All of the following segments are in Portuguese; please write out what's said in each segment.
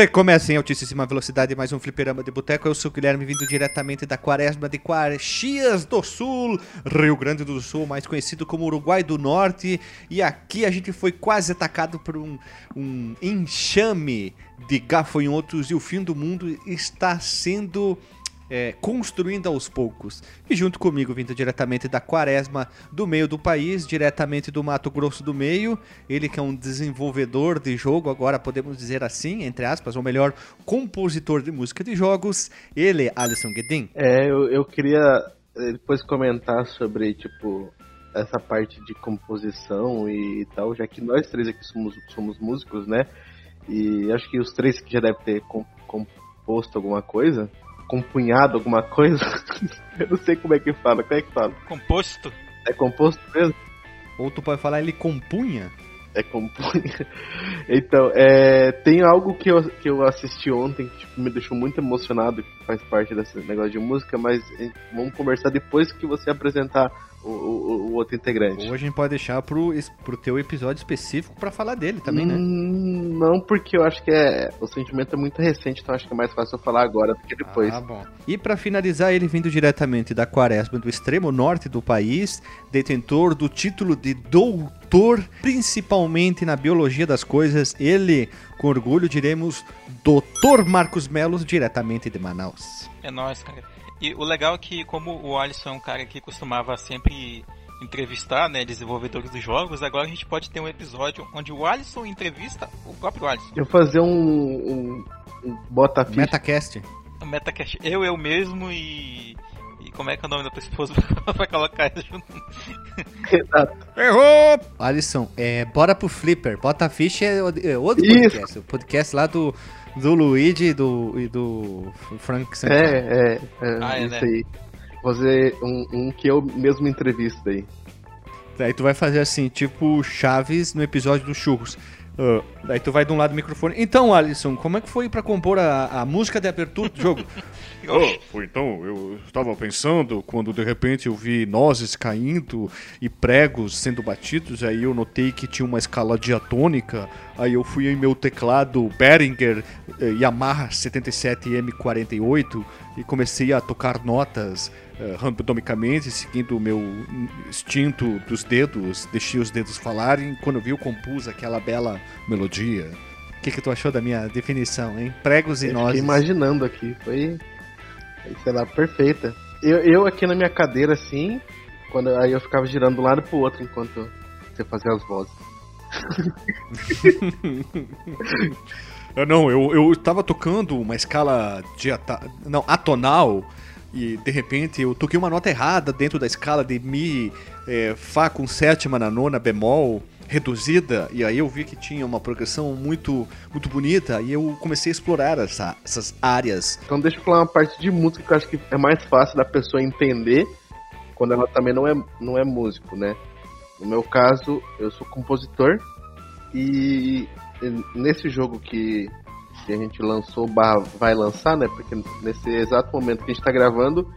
Recomeça em altíssima velocidade mais um fliperama de boteco. Eu sou o Guilherme, vindo diretamente da Quaresma de Caxias do Sul, Rio Grande do Sul, mais conhecido como Uruguai do Norte. E aqui a gente foi quase atacado por um, um enxame de gafanhotos e o fim do mundo está sendo é, construindo aos poucos. E junto comigo, vindo diretamente da Quaresma do meio do país, diretamente do Mato Grosso do Meio, ele que é um desenvolvedor de jogo, agora podemos dizer assim, entre aspas, ou melhor, compositor de música de jogos, ele, Alisson Guedin. É, eu, eu queria eh, depois comentar sobre, tipo, essa parte de composição e tal, já que nós três aqui somos, somos músicos, né? E acho que os três que já devem ter composto alguma coisa compunhado alguma coisa. eu não sei como é que fala. Como é que fala? Composto. É composto mesmo? Ou tu pode falar ele compunha? É compunha. Então, é, tem algo que eu, que eu assisti ontem que tipo, me deixou muito emocionado, que faz parte desse negócio de música, mas vamos conversar depois que você apresentar o, o, o, outro integrante. Hoje a gente pode deixar pro, pro teu episódio específico para falar dele também, né? Hum, não, porque eu acho que é o sentimento é muito recente, então acho que é mais fácil eu falar agora do que depois. Ah, bom. E para finalizar, ele vindo diretamente da Quaresma, do extremo norte do país, detentor do título de doutor, principalmente na biologia das coisas, ele, com orgulho, diremos Doutor Marcos Melos, diretamente de Manaus. É nóis, cara. E o legal é que, como o Alisson é um cara que costumava sempre entrevistar, né, desenvolvedores dos jogos, agora a gente pode ter um episódio onde o Alisson entrevista o próprio Alisson. Eu fazer um, um, um bota ficha. Metacast. Um Metacast. Eu, eu mesmo e... E como é que é o nome da tua esposa pra colocar isso junto? Exato. Errou! Alisson, é, bora pro Flipper. Bota ficha é, é outro Isso. podcast. O podcast lá do do Luigi e do, e do Frank Sinatra. É, é, é ah, é isso né? aí. Fazer um, um que eu mesmo entrevista aí. Aí tu vai fazer assim, tipo Chaves no episódio do Churros. Uh, daí tu vai de um lado do microfone. Então, Alisson, como é que foi para compor a, a música de abertura do jogo? oh, foi então, eu estava pensando quando de repente eu vi nozes caindo e pregos sendo batidos, aí eu notei que tinha uma escala diatônica, aí eu fui em meu teclado Behringer eh, Yamaha 77M48 e comecei a tocar notas uh, randomicamente, seguindo o meu instinto dos dedos, deixei os dedos falarem. Quando eu vi, eu compus aquela bela melodia. O que, que tu achou da minha definição, hein? Pregos e nós. imaginando aqui, foi, sei lá, perfeita. Eu, eu aqui na minha cadeira, assim, quando aí eu ficava girando de um lado pro outro enquanto você fazia as vozes. não, eu, eu tava tocando uma escala de não, atonal e de repente eu toquei uma nota errada dentro da escala de Mi, é, Fá com sétima na nona bemol reduzida e aí eu vi que tinha uma progressão muito muito bonita e eu comecei a explorar essa, essas áreas. Então deixa eu falar uma parte de música que eu acho que é mais fácil da pessoa entender quando ela também não é, não é músico, né? No meu caso, eu sou compositor e nesse jogo que a gente lançou, vai lançar, né? Porque nesse exato momento que a gente tá gravando,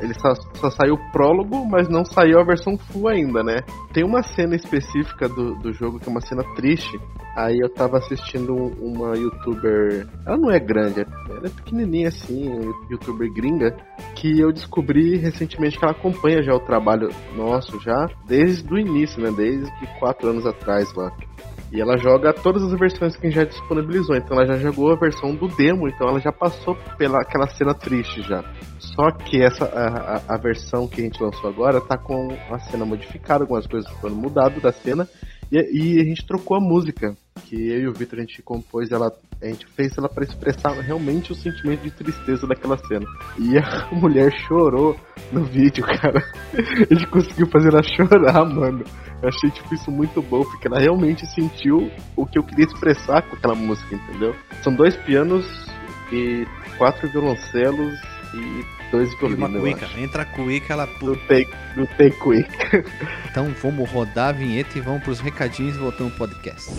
ele só, só saiu o prólogo, mas não saiu a versão full ainda, né? Tem uma cena específica do, do jogo que é uma cena triste. Aí eu tava assistindo uma youtuber. Ela não é grande, ela é pequenininha assim, youtuber gringa. Que eu descobri recentemente que ela acompanha já o trabalho nosso, já desde o início, né? Desde quatro anos atrás lá. E ela joga todas as versões que já disponibilizou. Então ela já jogou a versão do demo, então ela já passou pela aquela cena triste já. Só que essa a, a, a versão que a gente lançou agora tá com a cena modificada, algumas coisas foram mudadas da cena. E, e, a gente trocou a música, que eu e o Victor a gente compôs ela, a gente fez ela para expressar realmente o sentimento de tristeza daquela cena. E a mulher chorou no vídeo, cara. A gente conseguiu fazer ela chorar, mano. Eu achei tipo isso muito bom, porque ela realmente sentiu o que eu queria expressar com aquela música, entendeu? São dois pianos e quatro violoncelos e dois violinos. Uma cuica. Entra a cuica, ela Não tem, não tem cuica. Então vamos rodar a vinheta e vamos pros recadinhos e voltamos pro podcast.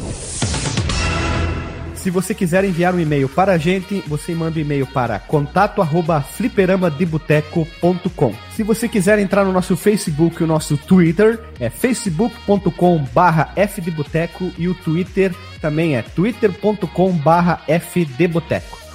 Se você quiser enviar um e-mail para a gente, você manda um e-mail para contato@fliperamadeboteco.com. Se você quiser entrar no nosso Facebook e o nosso Twitter, é facebook.com/fdboteco e o Twitter também é twitter.com/fdboteco.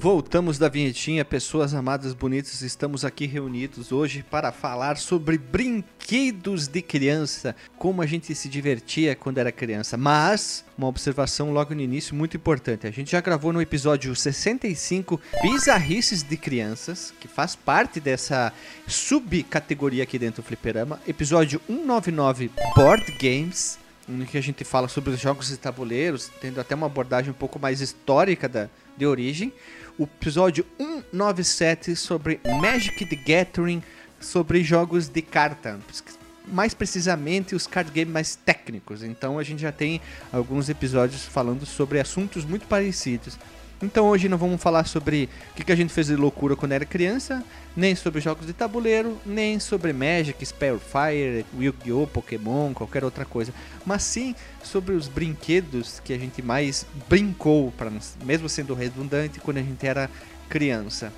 Voltamos da vinhetinha, pessoas amadas bonitas, estamos aqui reunidos hoje para falar sobre brinquedos de criança, como a gente se divertia quando era criança. Mas, uma observação logo no início muito importante: a gente já gravou no episódio 65 Bizarrices de Crianças, que faz parte dessa subcategoria aqui dentro do Fliperama. Episódio 199 Board Games em que a gente fala sobre os jogos de tabuleiros, tendo até uma abordagem um pouco mais histórica da, de origem o episódio 197 sobre Magic the Gathering, sobre jogos de carta. Mais precisamente os card games mais técnicos. Então a gente já tem alguns episódios falando sobre assuntos muito parecidos. Então hoje não vamos falar sobre o que, a gente fez de loucura quando era criança, nem sobre jogos de tabuleiro, nem sobre Magic, Spellfire, Yu-Gi-Oh!, Pokémon, qualquer outra coisa. Mas sim sobre os brinquedos que a gente mais brincou, pra, mesmo sendo redundante, quando a gente era criança.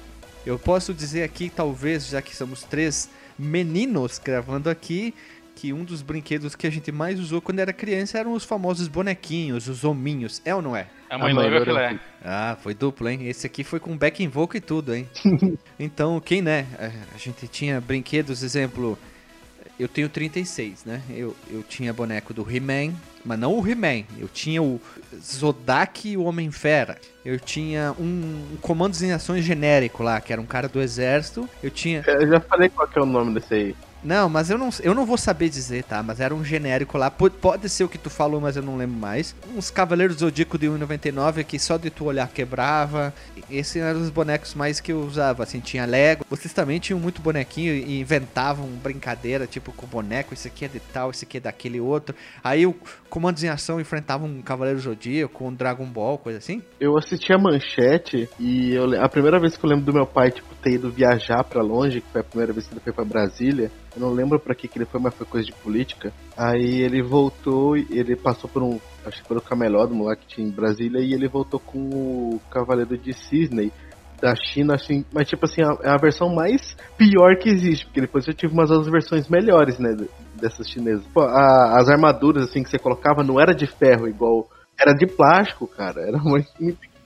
Eu posso dizer aqui, talvez, já que somos três meninos gravando aqui, que um dos brinquedos que a gente mais usou quando era criança eram os famosos bonequinhos, os hominhos. É ou não é? A mãe noiva filé. Ah, foi duplo, hein? Esse aqui foi com back invoke e tudo, hein? então, quem, né? É, a gente tinha brinquedos, exemplo... Eu tenho 36, né? Eu, eu tinha boneco do He-Man, mas não o He-Man. Eu tinha o Zodak e o Homem-Fera. Eu tinha um, um comandos em ações genérico lá, que era um cara do exército. Eu tinha. Eu já falei qual que é o nome desse aí. Não, mas eu não, eu não vou saber dizer, tá? Mas era um genérico lá. Pode, pode ser o que tu falou, mas eu não lembro mais. Uns Cavaleiros Zodíaco de 1,99 que só de tu olhar quebrava. Esses eram os bonecos mais que eu usava. Assim, tinha Lego. Vocês também tinham muito bonequinho e inventavam brincadeira, tipo com boneco. Esse aqui é de tal, esse aqui é daquele outro. Aí o Comandos em Ação enfrentava um Cavaleiro Zodíaco, um Dragon Ball, coisa assim. Eu assisti a manchete e eu, a primeira vez que eu lembro do meu pai, tipo, ter ido viajar para longe, que foi a primeira vez que ele foi para Brasília eu não lembro para que, que ele foi, mas foi coisa de política. Aí ele voltou, ele passou por um. Acho que pelo camelódromo lá que tinha em Brasília, e ele voltou com o Cavaleiro de Cisne da China, assim, mas tipo assim, é a versão mais pior que existe, porque depois eu tive umas outras versões melhores, né, dessas chinesas. Pô, a, as armaduras, assim, que você colocava não era de ferro igual, era de plástico, cara, era muito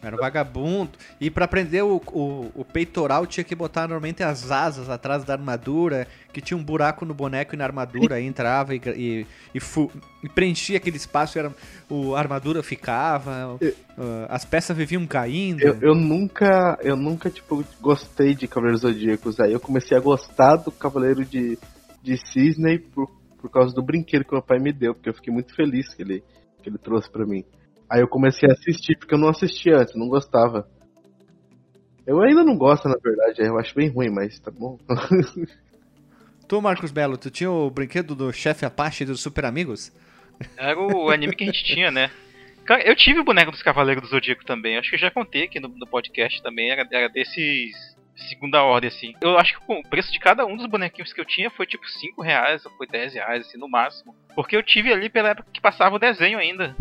era um vagabundo. E para prender o, o, o, peitoral tinha que botar normalmente as asas atrás da armadura, que tinha um buraco no boneco e na armadura, aí entrava e, e, e, fu, e preenchia aquele espaço, era, o, a armadura ficava, eu, uh, as peças viviam caindo. Eu, eu, nunca, eu nunca, tipo, gostei de Cavaleiros Zodíacos. Aí eu comecei a gostar do Cavaleiro de, de Cisne por, por causa do brinquedo que meu pai me deu, porque eu fiquei muito feliz que ele, que ele trouxe para mim. Aí eu comecei a assistir, porque eu não assistia antes, não gostava. Eu ainda não gosto, na verdade, eu acho bem ruim, mas tá bom. tu, Marcos Belo, tu tinha o brinquedo do chefe Apache dos Super Amigos? Era o anime que a gente tinha, né? Cara, eu tive o boneco dos Cavaleiros do Zodíaco também. Acho que eu já contei aqui no, no podcast também. Era, era desses segunda ordem, assim. Eu acho que o preço de cada um dos bonequinhos que eu tinha foi tipo 5 reais ou foi 10 reais, assim, no máximo. Porque eu tive ali pela época que passava o desenho ainda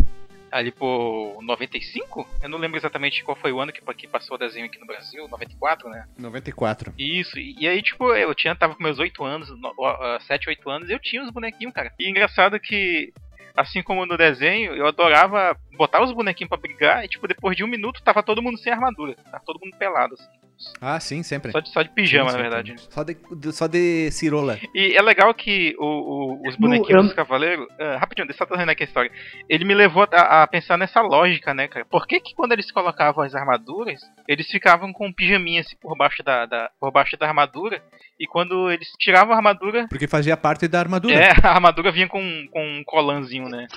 ali por 95? Eu não lembro exatamente qual foi o ano que, que passou o desenho aqui no Brasil, 94, né? 94. Isso, e, e aí, tipo, eu tinha, tava com meus 8 anos, no, uh, 7, 8 anos, e eu tinha os bonequinhos, cara. E engraçado que assim como no desenho, eu adorava botar os bonequinhos para brigar e, tipo, depois de um minuto tava todo mundo sem armadura. Tava todo mundo pelado, assim. Ah, sim, sempre. Só de, só de pijama, sim, na verdade. Só de, só de cirola. E é legal que o, o, os bonequinhos no, dos cavaleiros. Uh, rapidinho, deixa eu só aqui a história. Ele me levou a, a, pensar nessa lógica, né, cara? Por que, que quando eles colocavam as armaduras, eles ficavam com um pijaminha assim por baixo da, da, por baixo da armadura? E quando eles tiravam a armadura. Porque fazia parte da armadura. É, a armadura vinha com, com um colanzinho, né?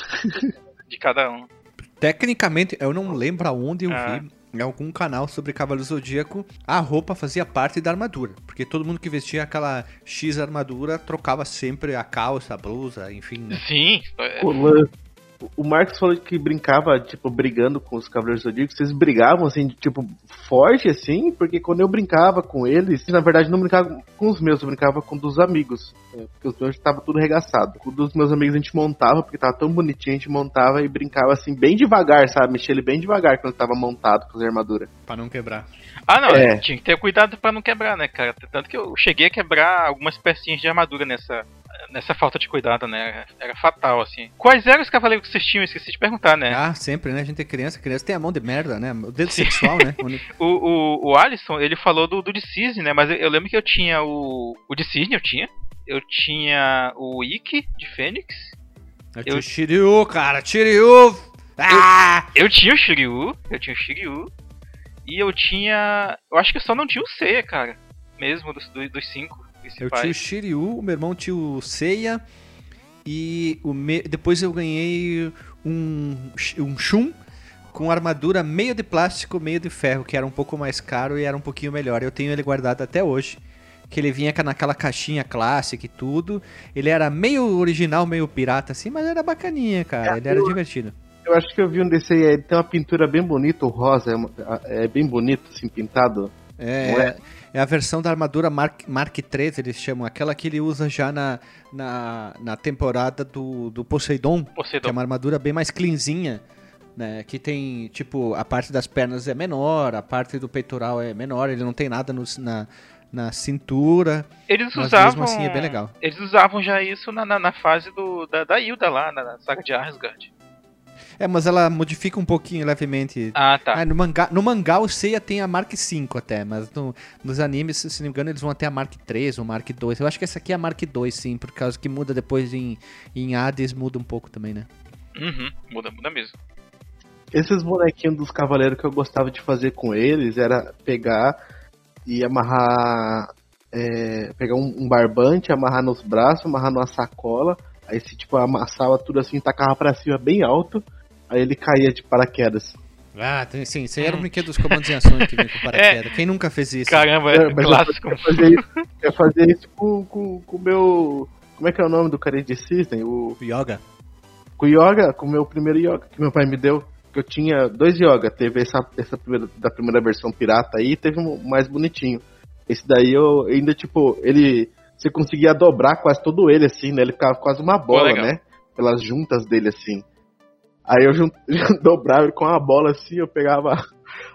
de cada um. Tecnicamente, eu não lembro aonde eu ah. vi em algum canal sobre Cavaleiro Zodíaco, a roupa fazia parte da armadura. Porque todo mundo que vestia aquela X armadura trocava sempre a calça, a blusa, enfim. Né? Sim. Colã. O Marcos falou que brincava, tipo, brigando com os Cavaleiros do Zodíaco. Vocês brigavam, assim, de, tipo, forte, assim? Porque quando eu brincava com eles, na verdade não brincava com os meus, eu brincava com dos amigos. é, Porque os meus estavam tudo regaçado. Com dos meus amigos a gente montava, porque tava tão bonitinho, a gente montava e brincava, assim, bem devagar, sabe? Mexia ele bem devagar quando tava montado com as armaduras. Pra não quebrar. Ah, não, É. tinha que ter cuidado pra não quebrar, né, cara? Tanto que eu cheguei a quebrar algumas pecinhas de armadura nessa, nessa falta de cuidado, né? Era fatal, assim. Quais eram os cavaleiros que vocês tinham? Eu Esqueci de perguntar, né? Ah, sempre, né? A gente é criança, criança tem a mão de merda, né? O dedo sexual, né? O, o, o Alisson, ele falou do, do de Cisne, né? Mas eu, eu lembro que eu tinha o. O de Cisne, eu tinha. Eu tinha o Ikki de Fênix. Eu tinha o Shiryu, cara, Shiryu! Ah! Eu tinha o Shiryu. Eu tinha o Shiryu. E eu tinha. Eu acho que eu só não tinha o Seiya, cara. Mesmo dos, dos, dos cinco Eu principais. tinha o Shiryu, o meu irmão tinha o Seiya e o me... depois eu ganhei um, um Shun com armadura meio de plástico, meio de ferro, que era um pouco mais caro e era um pouquinho melhor. Eu tenho ele guardado até hoje. Que ele vinha naquela caixinha clássica e tudo. Ele era meio original, meio pirata assim, mas era bacaninha, cara. Ele era divertido. Eu acho que eu vi um desse aí, ele tem uma pintura bem bonita, o rosa, é, é bem bonito, assim, pintado. É, é? é a versão da armadura Mark, Mark III, eles chamam. Aquela que ele usa já na, na, na temporada do, do Poseidon. Que é Poseidon. uma armadura bem mais cleanzinha, né? Que tem, tipo, a parte das pernas é menor, a parte do peitoral é menor, ele não tem nada no- na, na cintura. Eles Mas usavam. mesmo assim é bem legal. Eles usavam já isso na, na, na fase do, da, da Hilda lá, na, na saga de Asgard. É, mas ela modifica um pouquinho levemente. Ah, tá. Ah, no, mangá, no mangá o Seiya tem a Mark V até, mas no- nos animes, se não me engano, eles vão até a Mark III ou Mark II. Eu acho que essa aqui é a Mark II, sim, por causa que muda depois em, em Hades, muda um pouco também, né? Uhum, muda, muda mesmo. Esses bonequinhos dos cavaleiros que eu gostava de fazer com eles era pegar e amarrar. é, pegar um, um barbante, amarrar nos braços, amarrar numa sacola. Aí se tipo amassava tudo assim, tacava pra cima bem alto. Aí ele caía de paraquedas. Ah, tem, sim, isso aí era o brinquedo dos comandos em ações que vinha com paraquedas. Quem nunca fez isso? Caramba, É, é, clássico. Eu fazia isso, eu fazia isso com, com, com o meu. Como é que é o nome do cara de System? O, Yoga. com o Yoga, com o meu primeiro Yoga que meu pai me deu. Que eu tinha dois Yoga. Teve essa, essa primeira, da primeira versão pirata aí e teve um mais bonitinho. Esse daí eu ainda, tipo, ele. Você conseguia dobrar quase todo ele, assim, né? Ele ficava quase uma bola, legal. né? Pelas juntas dele, assim. Aí eu dobrava com uma bola assim, eu pegava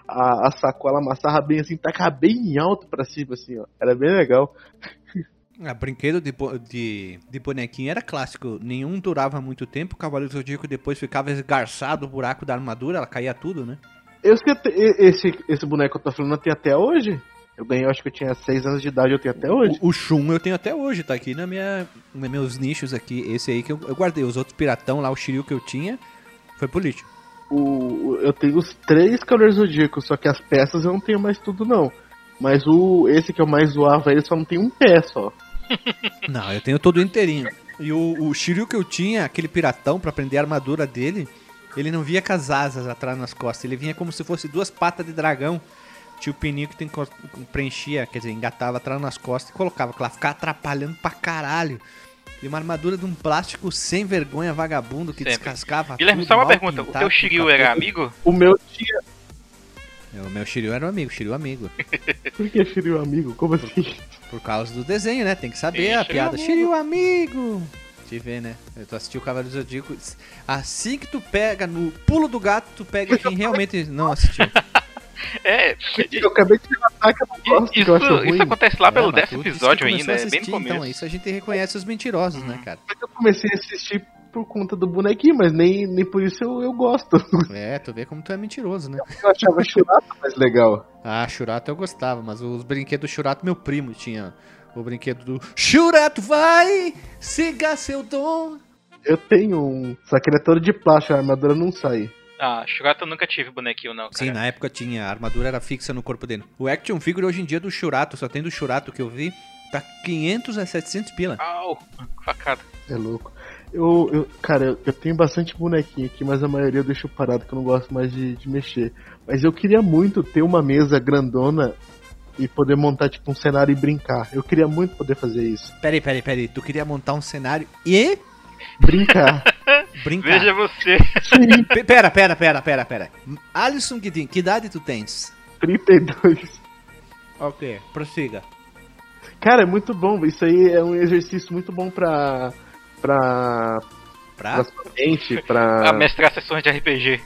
a, a sacola, amassava bem assim, tacava bem alto pra cima, assim, ó. Era bem legal. Ah, brinquedo de, de, de bonequinho era clássico. Nenhum durava muito tempo. O Cavaleiro Zodíaco depois ficava esgarçado o buraco da armadura, ela caía tudo, né? Eu sei esse, esse boneco que eu tô falando eu tenho até hoje. Eu ganhei, eu acho que eu tinha 6 anos de idade, eu tenho até hoje. O, o eu tenho até hoje, tá aqui na minha, nos meus nichos aqui. Esse aí que eu, eu guardei. Os outros piratão lá, o Shiryu que eu tinha, foi pro lixo. O, eu tenho os três Cavaleiros Zodíacos, só que as peças eu não tenho mais tudo não. Mas o esse que eu mais zoava, ele só não tem um pé só. Não, eu tenho todo inteirinho. E o, o Shiryu que eu tinha, aquele piratão pra prender a armadura dele, ele não via com as asas atrás nas costas. Ele vinha como se fosse duas patas de dragão. Tinha o pininho que tem que preenchia, quer dizer, engatava atrás nas costas e colocava. Que lá ficava atrapalhando pra caralho. E uma armadura de um plástico sem vergonha, vagabundo, que Sempre. descascava. Guilherme, tudo, só uma pergunta. O pintado, teu Shiryu era amigo? O meu tinha. O meu Shiryu era um amigo, Shiryu amigo. Por que Shiryu amigo? Como assim? Por causa do desenho, né? Tem que saber Sim, a Shiryu piada. amigo. Shiryu amigo! Te vê, né? Eu tô assistindo o Cavaleiro do Zodíaco. Assim que tu pega no pulo do gato, tu pega quem realmente não assistiu. É, Eu acabei de levantar que eu não gosto, que eu isso, isso acontece lá É, pelo décimo episódio ainda, é bem no começo. Então, isso a gente reconhece os mentirosos, né, cara? Mas eu comecei a assistir por conta do bonequinho, mas nem, nem por isso eu, eu gosto. É, tu vê como tu é mentiroso, né? Eu achava Churato mais legal. Ah, Churato eu gostava, mas os brinquedos do Churato, meu primo tinha o brinquedo do Churato vai, siga seu dom. Eu tenho um. Só que ele é todo de plástico, a armadura não sai. Ah, Shurato eu nunca tive bonequinho, não. Sim, Cara. na época tinha, a armadura era fixa no corpo dele. O action figure hoje em dia do Churato, só tem do Churato que eu vi, tá 500 a 700 pila. Au, facada. É louco. Eu, eu, cara, eu, eu tenho bastante bonequinho aqui, mas a maioria eu deixo parado que eu não gosto mais de, de mexer. Mas eu queria muito ter uma mesa grandona e poder montar tipo um cenário e brincar. Eu queria muito poder fazer isso. Peraí, peraí, peraí. Tu queria montar um cenário e Brincar. brincar. Veja você. Pera, pera, pera, pera, pera. Alisson Guidin, que idade tu tens? 32. Ok, prossiga. Cara, é muito bom. Isso aí é um exercício muito bom pra. pra. Pra? pra sua mente, pra. A mestrar sessões de RPG.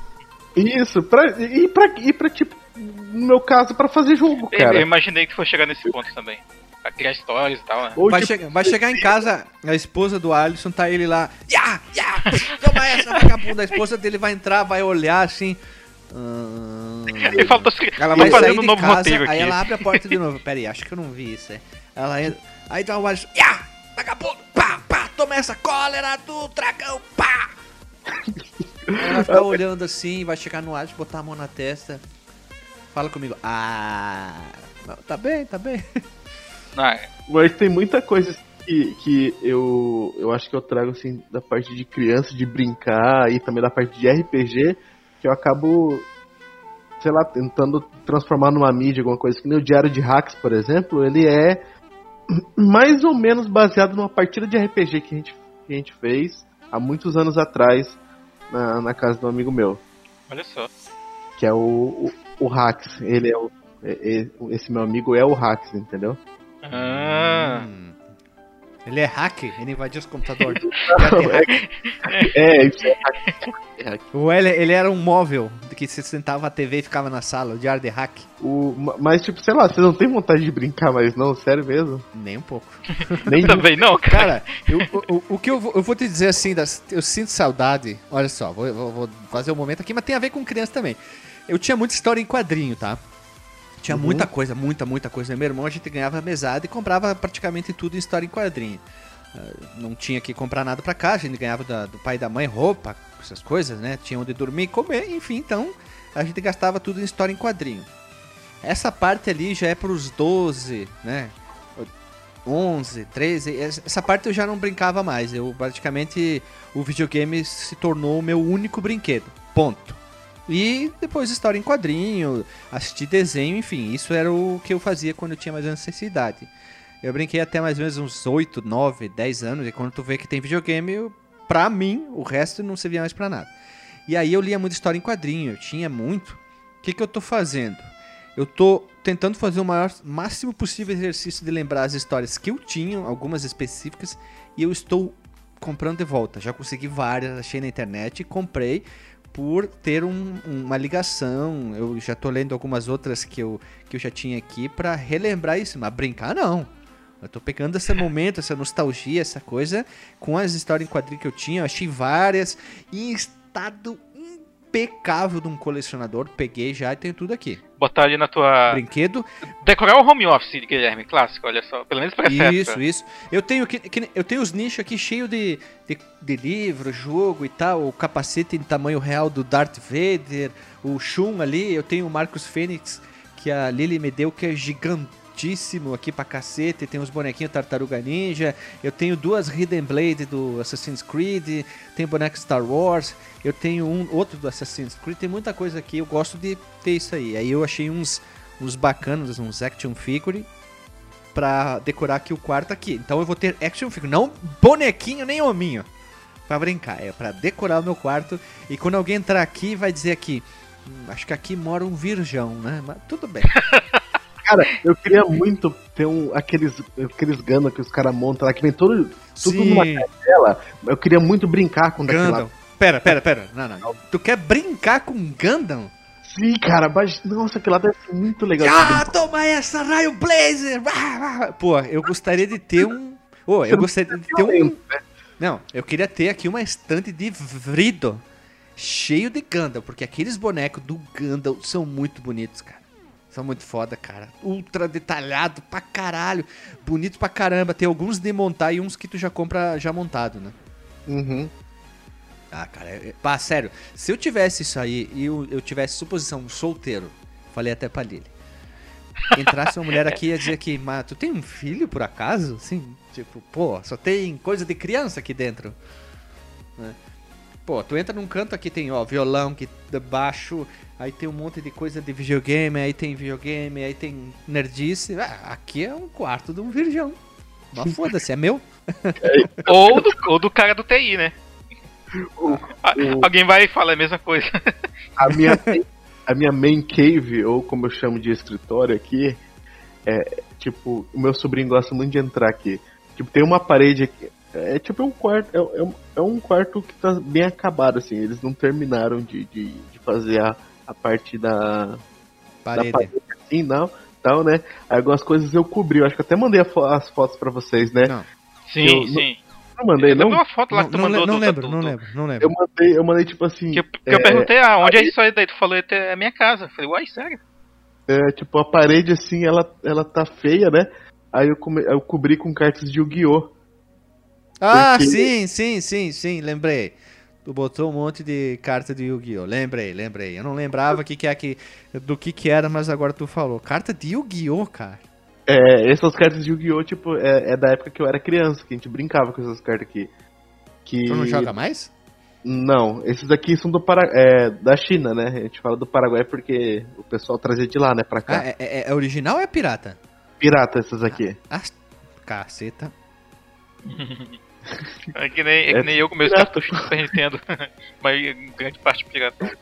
Isso, pra, e, pra, e pra, tipo, no meu caso, pra fazer jogo, Eu, cara. eu imaginei que fosse chegar nesse ponto também. Pra criar histórias e tal, né? Vai, tipo, che- vai chegar em casa, a esposa do Alisson tá ele lá. Ya, ya, toma essa, vagabunda. A esposa dele vai entrar, vai olhar assim. "Ah." Ele faltou assim, Ela vai sair fazendo um de novo casa, roteiro aqui. aí ela abre a porta de novo. Pera aí, acho que eu não vi isso, é. Ela entra, aí tá o Alisson, ya, vagabundo, pá, pá, toma essa cólera do dragão, pá. Ela tá olhando assim, vai chegar no Alisson, botar a mão na testa. Fala comigo, ah, tá bem, tá bem. Ah, Mas tem muita coisa que, que eu, eu acho que eu trago assim da parte de criança, de brincar e também da parte de RPG, que eu acabo, sei lá, tentando transformar numa mídia, alguma coisa. Que nem o Diário de Hacks, por exemplo, ele é mais ou menos baseado numa partida de RPG que a gente, que a gente fez há muitos anos atrás na, na casa de um amigo meu, olha só. que é o, o, o Hacks. Ele é o. é- é- esse meu amigo é o Hacks, entendeu? Ah, Hum. Ele é hack, ele invadiu os computadores. É, isso é hack. O ele, ele era um móvel que você sentava a TV e ficava na sala, o diário de hack. O, ma- mas, tipo, sei lá, vocês não tem vontade de brincar mais, não? Sério mesmo? Nem um pouco. Nem também não, cara. Cara, eu- o, o- o que eu, vou- eu vou te dizer assim, das- eu sinto saudade. Olha só, vou, vou- vou fazer um momento aqui, mas tem a ver com criança também. Eu tinha muita história em quadrinho, tá? Tinha Uhum. muita coisa, muita, muita coisa. Meu irmão, a gente ganhava mesada e comprava praticamente tudo em história em quadrinho. Ah, Não tinha que comprar nada pra cá, a gente ganhava da- do pai e da mãe roupa, essas coisas, né? Tinha onde dormir e comer, enfim, então a gente gastava tudo em história em quadrinho. Essa parte ali já é pros 12, né? 11, 13, essa essa parte eu já não brincava mais. Eu praticamente o videogame se tornou o meu único brinquedo. Ponto. E depois história em quadrinho, assistir desenho, enfim, isso era o que eu fazia quando eu tinha mais ou menos essa idade. Eu brinquei até mais ou menos uns 8, 9, 10 anos, e quando tu vê que tem videogame, pra mim, o resto não servia mais pra nada. E aí eu lia muita história em quadrinho, eu tinha muito. O que, que eu tô fazendo? Eu tô tentando fazer o maior, máximo possível exercício de lembrar as histórias que eu tinha, algumas específicas, e eu estou comprando de volta. Já consegui várias, achei na internet comprei por ter um- uma ligação. Eu já tô lendo algumas outras que eu, que eu já tinha aqui pra relembrar isso, mas brincar não. Eu tô pegando esse momento, essa nostalgia, essa coisa, com as histórias em quadrinho que eu tinha. Eu achei várias em estado impecável de um colecionador. Peguei já e tenho tudo aqui. Botar ali na tua. Brinquedo, Decorar o home office, Guilherme, clássico, olha só. Pelo menos pra Isso, época. isso. Eu tenho, que, que- eu tenho os nichos aqui cheios de, de, de livro, jogo e tal. O capacete em tamanho real do Darth Vader, o Shun ali. Eu tenho o Marcos Fênix, que a Lily me deu, que é gigantíssimo aqui pra cacete. Tem os bonequinhos Tartaruga Ninja. Eu tenho duas Hidden Blade do Assassin's Creed. Tenho boneco Star Wars. Eu tenho um outro do Assassin's Creed. Tem muita coisa aqui. Eu gosto de ter isso aí. Aí eu achei uns, uns bacanas, uns action figure pra decorar aqui o quarto aqui. Então eu vou ter action figure, não bonequinho nem hominho. Pra brincar, é pra decorar o meu quarto. E quando alguém entrar aqui, vai dizer aqui. "Hum, acho que aqui mora um virgão, né? Mas tudo bem. Cara, eu queria muito ter um, aqueles, aqueles Gundam que os caras montam lá, que vem todo, tudo numa tela. Eu queria muito brincar com. Gundam. Pera, pera, pera. Não, não. Tu quer brincar com Gundam? Sim, cara, mas, nossa, aquilo lá deve ser muito legal. Ah, toma essa, raio blazer! Pô, eu gostaria de ter um. Ô, eu gostaria de ter um. Não, eu queria ter aqui uma estante de Vrido cheio de Gundam, porque aqueles bonecos do Gundam são muito bonitos, cara. São muito foda, cara. Ultra detalhado pra caralho. Bonito pra caramba. Tem alguns de montar e uns que tu já compra já montado, né? Uhum. Ah, cara, é, é- pá, sério, se eu tivesse isso aí e eu, eu tivesse suposição solteiro, falei até pra Lili. Entrasse uma mulher aqui e ia dizer que, mas tu tem um filho por acaso? Assim, tipo, pô, só tem coisa de criança aqui dentro. né? Pô, tu entra num canto aqui tem, ó, violão, que baixo, aí tem um monte de coisa de videogame, aí tem videogame, aí tem nerdice. Ah, aqui é um quarto de um virgão. Mas foda-se, é meu. Ou do, ou do cara do TI, né? O- A- o- Alguém vai e fala a mesma coisa. A minha, a minha main cave, ou como eu chamo de escritório aqui, é tipo, o meu sobrinho gosta muito de entrar aqui. Tipo, tem uma parede aqui. É tipo um quarto. É, é um- é um quarto que tá bem acabado, assim. Eles não terminaram de, de, de fazer a, a parte da, da Parede. parede assim, não. Tal, né? Aí algumas coisas eu cobri. Eu acho que eu até mandei fo- as fotos pra vocês, né? Não, Sim, Eu- sim. Não mandei, Eu não? uma foto lá não, que tu não, mandou não do- lembro, do- não do- lembro, não lembro. Eu mandei, eu mandei tipo assim. Que, eu- que eu é, perguntei, ah, onde é isso aí? Daí tu falou, é a minha casa. Eu falei, uai, sério? É, tipo, a parede assim, ela, ela tá feia, né? Aí eu, come- eu cobri com cartas de Yu-Gi-Oh! Ah, Porque- sim, sim, sim, sim, lembrei. Tu botou um monte de carta de Yu-Gi-Oh! Lembrei, lembrei. Eu não lembrava que que é que, do que que era, mas agora tu falou. Carta de Yu-Gi-Oh, cara. É, essas cartas de Yu-Gi-Oh! Tipo, é, é da época que eu era criança, que a gente brincava com essas cartas aqui. Que... Tu não joga mais? Não, esses aqui são do Para... é, da China, né? A gente fala do Paraguai porque o pessoal trazia de lá, né, pra Ah, cá. é, é- é original ou é pirata? Pirata essas aqui. Ah, caceta. É que nem, é que É nem eu com meus pirata. cartuchos do Super Nintendo. Mas grande parte pirata.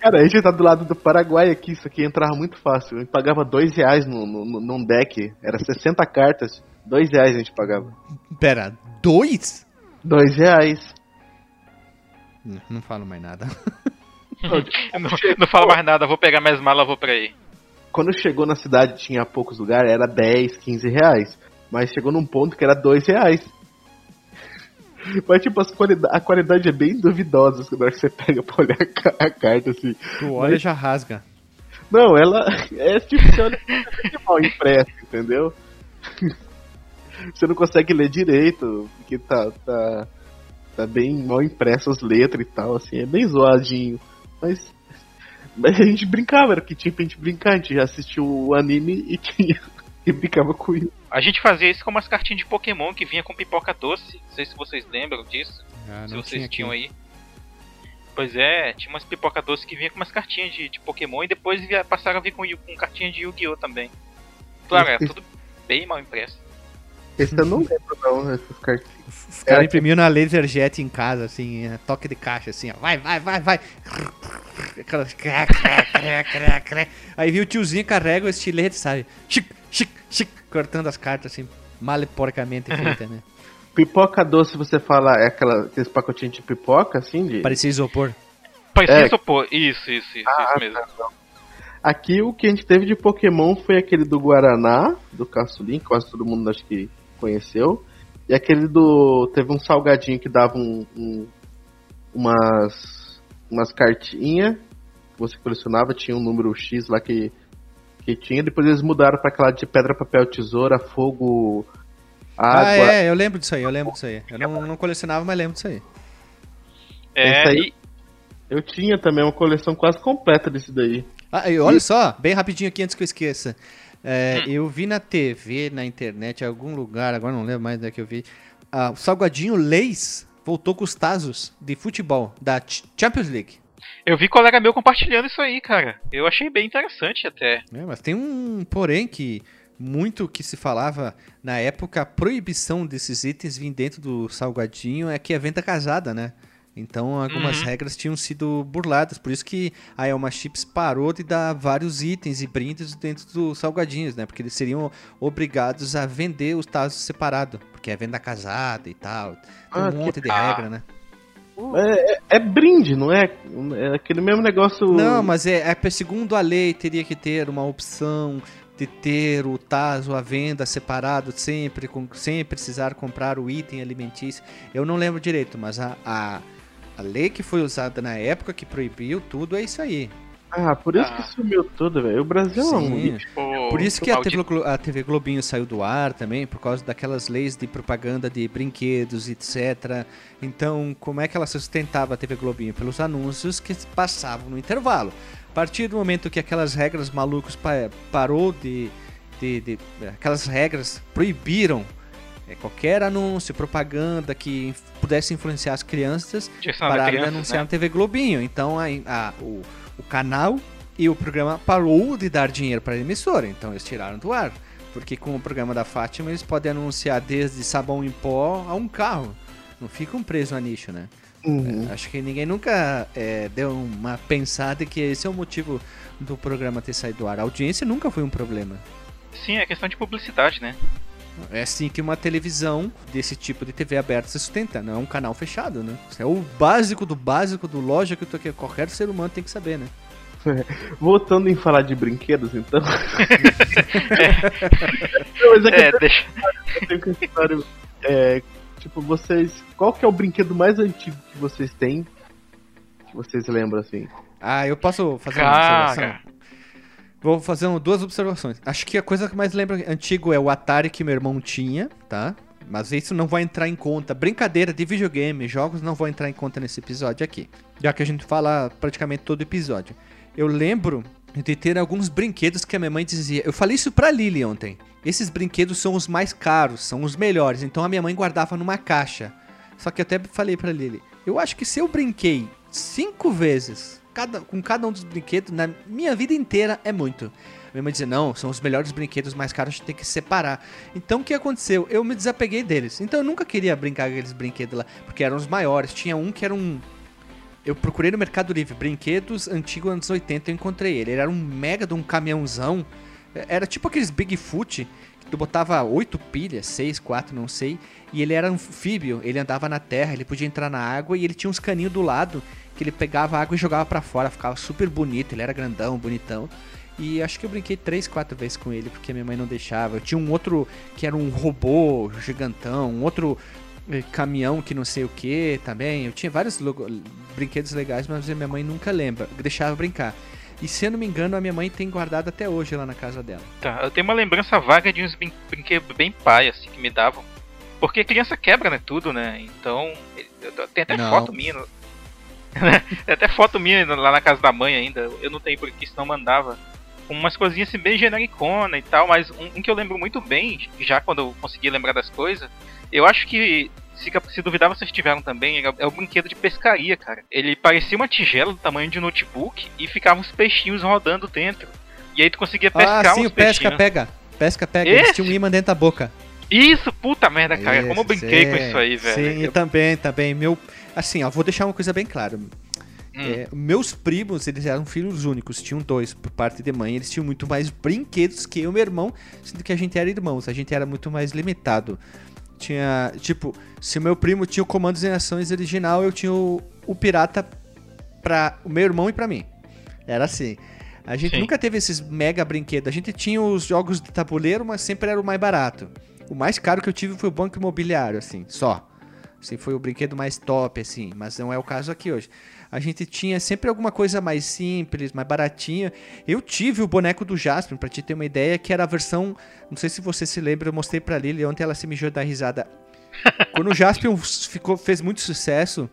Cara, a gente tá do lado do Paraguai aqui, isso aqui entrava muito fácil. A gente pagava dois reais no, no, no- num deck, era 60 cartas, dois reais a gente pagava. Pera, dois? Dois reais. Não, não falo mais nada. Não, não falo mais nada, vou pegar minhas malas, vou pra aí. Quando chegou na cidade tinha poucos lugares, era 10, 15 reais. Mas chegou num ponto que era 2 reais. Mas tipo, a qualidade é bem duvidosa na hora que você pega pra olhar a, ca- a carta assim. Tu olha e já rasga. Não, ela é tipo, você olha é muito mal impressa, entendeu? Você não consegue ler direito, porque tá, tá, tá bem mal impresso as letras e tal, assim, é bem zoadinho. Mas, mas a gente brincava, era que tinha pra gente brincar, a gente já assistiu o anime e tinha. E brincava com isso. A gente fazia isso com umas cartinhas de Pokémon que vinha com pipoca doce. Não sei se vocês lembram disso. Ah, se vocês tinha tinham aqui. aí. Pois é, tinha umas pipoca doce que vinha com umas cartinhas de, de Pokémon e depois via- passaram a vir com, com cartinha de Yu-Gi-Oh! também. Claro, é tudo bem mal impresso. Esse eu não lembro, não, essas cartas. Os caras imprimiam na LaserJet em casa, assim, é, toque de caixa, assim, ó. Vai, vai, vai, vai. Aí viu o tiozinho carrega o estilete, sabe? Chic, chic, chic, cortando as cartas, assim, maleporcamente feita, né? Pipoca doce, você fala, é aquela, aqueles pacotinhos de pipoca, assim, de... Parecia isopor. Parecia É. isopor. Isso, isso, isso, Ah, isso mesmo. Aqui o que a gente teve de Pokémon foi aquele do Guaraná, do Caçulim, que quase todo mundo acho que conheceu. E aquele do. Teve um salgadinho que dava um, um- umas. umas cartinhas que você colecionava, tinha um número X lá que, que tinha. Depois eles mudaram pra aquela de pedra, papel, tesoura, fogo, água. Ah, é, eu lembro disso aí, eu lembro disso aí. Eu não, não colecionava, mas lembro disso aí. É, aí- e, Eu tinha também uma coleção quase completa desse daí. Ah, e olha só, bem rapidinho aqui antes que eu esqueça. É, Hum. Eu vi na TV, na internet, em algum lugar, agora não lembro mais onde é que eu vi. ah, o Salgadinho Leis voltou com os Tazos de futebol da Ch- Champions League. Eu vi colega meu compartilhando isso aí, cara. Eu achei bem interessante até. É, mas tem um porém que muito que se falava na época, a proibição desses itens vir dentro do salgadinho é que é venda casada, né? Então algumas Uhum. regras tinham sido burladas, por isso que a Elma Chips parou de dar vários itens e brindes dentro dos salgadinhos, né? Porque eles seriam obrigados a vender os tazos separado, porque é venda casada e tal. Tem Ah, um monte de regra, né? É, é- é brinde, não é? É aquele mesmo negócio. Não, mas é, é segundo a lei teria que ter uma opção de ter o taso à venda separado sempre, com, sem precisar comprar o item alimentício. Eu não lembro direito, mas a, a, a lei que foi usada na época que proibiu tudo é isso aí. Ah, por isso Ah. que sumiu tudo, velho. O Brasil é um Sim. lixo. Pô, Por isso que a. TV, Glo- a TV Globinho saiu do ar também, por causa daquelas leis de propaganda de brinquedos, etc. Então, como é que ela sustentava a TV Globinho? Pelos anúncios que passavam no intervalo. A partir do momento que aquelas regras malucas pa- parou de, de, de- Aquelas regras proibiram é, qualquer anúncio, propaganda que pudesse influenciar as crianças, pararam de criança, anunciar né? na TV Globinho. Então a, a- o, o canal e o programa parou de dar dinheiro para a emissora. Então eles tiraram do ar. Porque com o programa da Fátima eles podem anunciar desde sabão em pó a um carro. Não ficam presos a nicho, né? Uhum. Acho que ninguém nunca é, deu uma pensada que esse é o motivo do programa ter saído do ar. A audiência nunca foi um problema. Sim, é questão de publicidade, né? É assim que uma televisão desse tipo de TV aberta se sustenta, não é um canal fechado, né? Isso é o básico do básico do lógico que qualquer ser humano tem que saber, né? Voltando em falar de brinquedos, então. Não, mas é que É, deixa. eu tenho um comentário. É, tipo, vocês. Qual que é o brinquedo mais antigo que vocês têm? Que vocês lembram assim? Ah, eu posso fazer uma observação? Vou fazer duas observações. Acho que a coisa que mais lembra antigo é o Atari que meu irmão tinha, tá? Mas isso não vai entrar em conta. Brincadeira de videogame, jogos não vão entrar em conta nesse episódio aqui. Já que a gente fala praticamente todo episódio. Eu lembro de ter alguns brinquedos que a minha mãe dizia. Eu falei isso pra Lily ontem. Esses brinquedos são os mais caros, são os melhores. Então a minha mãe guardava numa caixa. Só que eu até falei pra Lily. Eu acho que se eu brinquei cinco vezes cada, com cada um dos brinquedos na minha vida inteira é muito. Minha mãe dizia, não, são os melhores brinquedos mais caros, a gente tem que separar. Então o que aconteceu? Eu me desapeguei deles. Então eu nunca queria brincar com aqueles brinquedos lá, porque eram os maiores. Tinha um que era um. Eu procurei no Mercado Livre, brinquedos antigos anos 80, eu encontrei ele. Ele era um mega de um caminhãozão. Era tipo aqueles Bigfoot, que tu botava oito pilhas, seis, quatro, não sei. E ele era anfíbio, ele andava na terra, ele podia entrar na água e ele tinha uns caninhos do lado que ele pegava água e jogava pra fora, ficava super bonito, ele era grandão, bonitão. E acho que eu brinquei três, quatro vezes com ele, porque a minha mãe não deixava. Eu tinha um outro que era um robô gigantão, um outro eh, caminhão que não sei o que também. Eu tinha vários logo- brinquedos legais, mas a minha mãe nunca lembra, deixava brincar. E se eu não me engano, a minha mãe tem guardado até hoje lá na casa dela. Tá, eu tenho uma lembrança vaga de uns brin- brinquedos bem pai, assim, que me davam. Porque criança quebra, né, tudo, né? Então, tem até Não. foto minha. tem até foto minha lá na casa da mãe ainda. Eu não tenho porque senão mandava. Com umas coisinhas assim bem genericona e tal, mas um, um que eu lembro muito bem, já quando eu consegui lembrar das coisas, eu acho que. Se, se duvidar, vocês tiveram também. É, é o brinquedo de pescaria, cara. Ele parecia uma tigela do tamanho de um notebook e ficavam uns peixinhos rodando dentro. E aí tu conseguia pescar ah, sim, uns pesca peixinhos. pega. Pesca pega, eles Esse? tinham um imã dentro da boca. Isso, puta merda, cara. Como eu Esse, brinquei com sim. isso aí, velho. Sim, Eu- também, também. Meu, assim, ó, vou deixar uma coisa bem clara. Hum. É, meus primos, eles eram filhos únicos, tinham dois por parte de mãe, eles tinham muito mais brinquedos que eu e meu irmão, sendo que a gente era irmãos, a gente era muito mais limitado. Tinha, tipo, se o meu primo tinha o Comandos em Ações original, eu tinha o, o Pirata pra o meu irmão e pra mim. Era assim. A gente Sim. nunca teve esses mega brinquedos. A gente tinha os jogos de tabuleiro, mas sempre era o mais barato. O mais caro que eu tive foi o Banco Imobiliário, assim, só. Assim, foi o brinquedo mais top, assim, mas não é o caso aqui hoje. A gente tinha sempre alguma coisa mais simples, mais baratinha. Eu tive o boneco do Jasper, pra te ter uma ideia, que era a versão. Não sei se você se lembra, eu mostrei pra Lily, ontem ela se mijou da risada. Quando o Jaspion ficou, fez muito sucesso,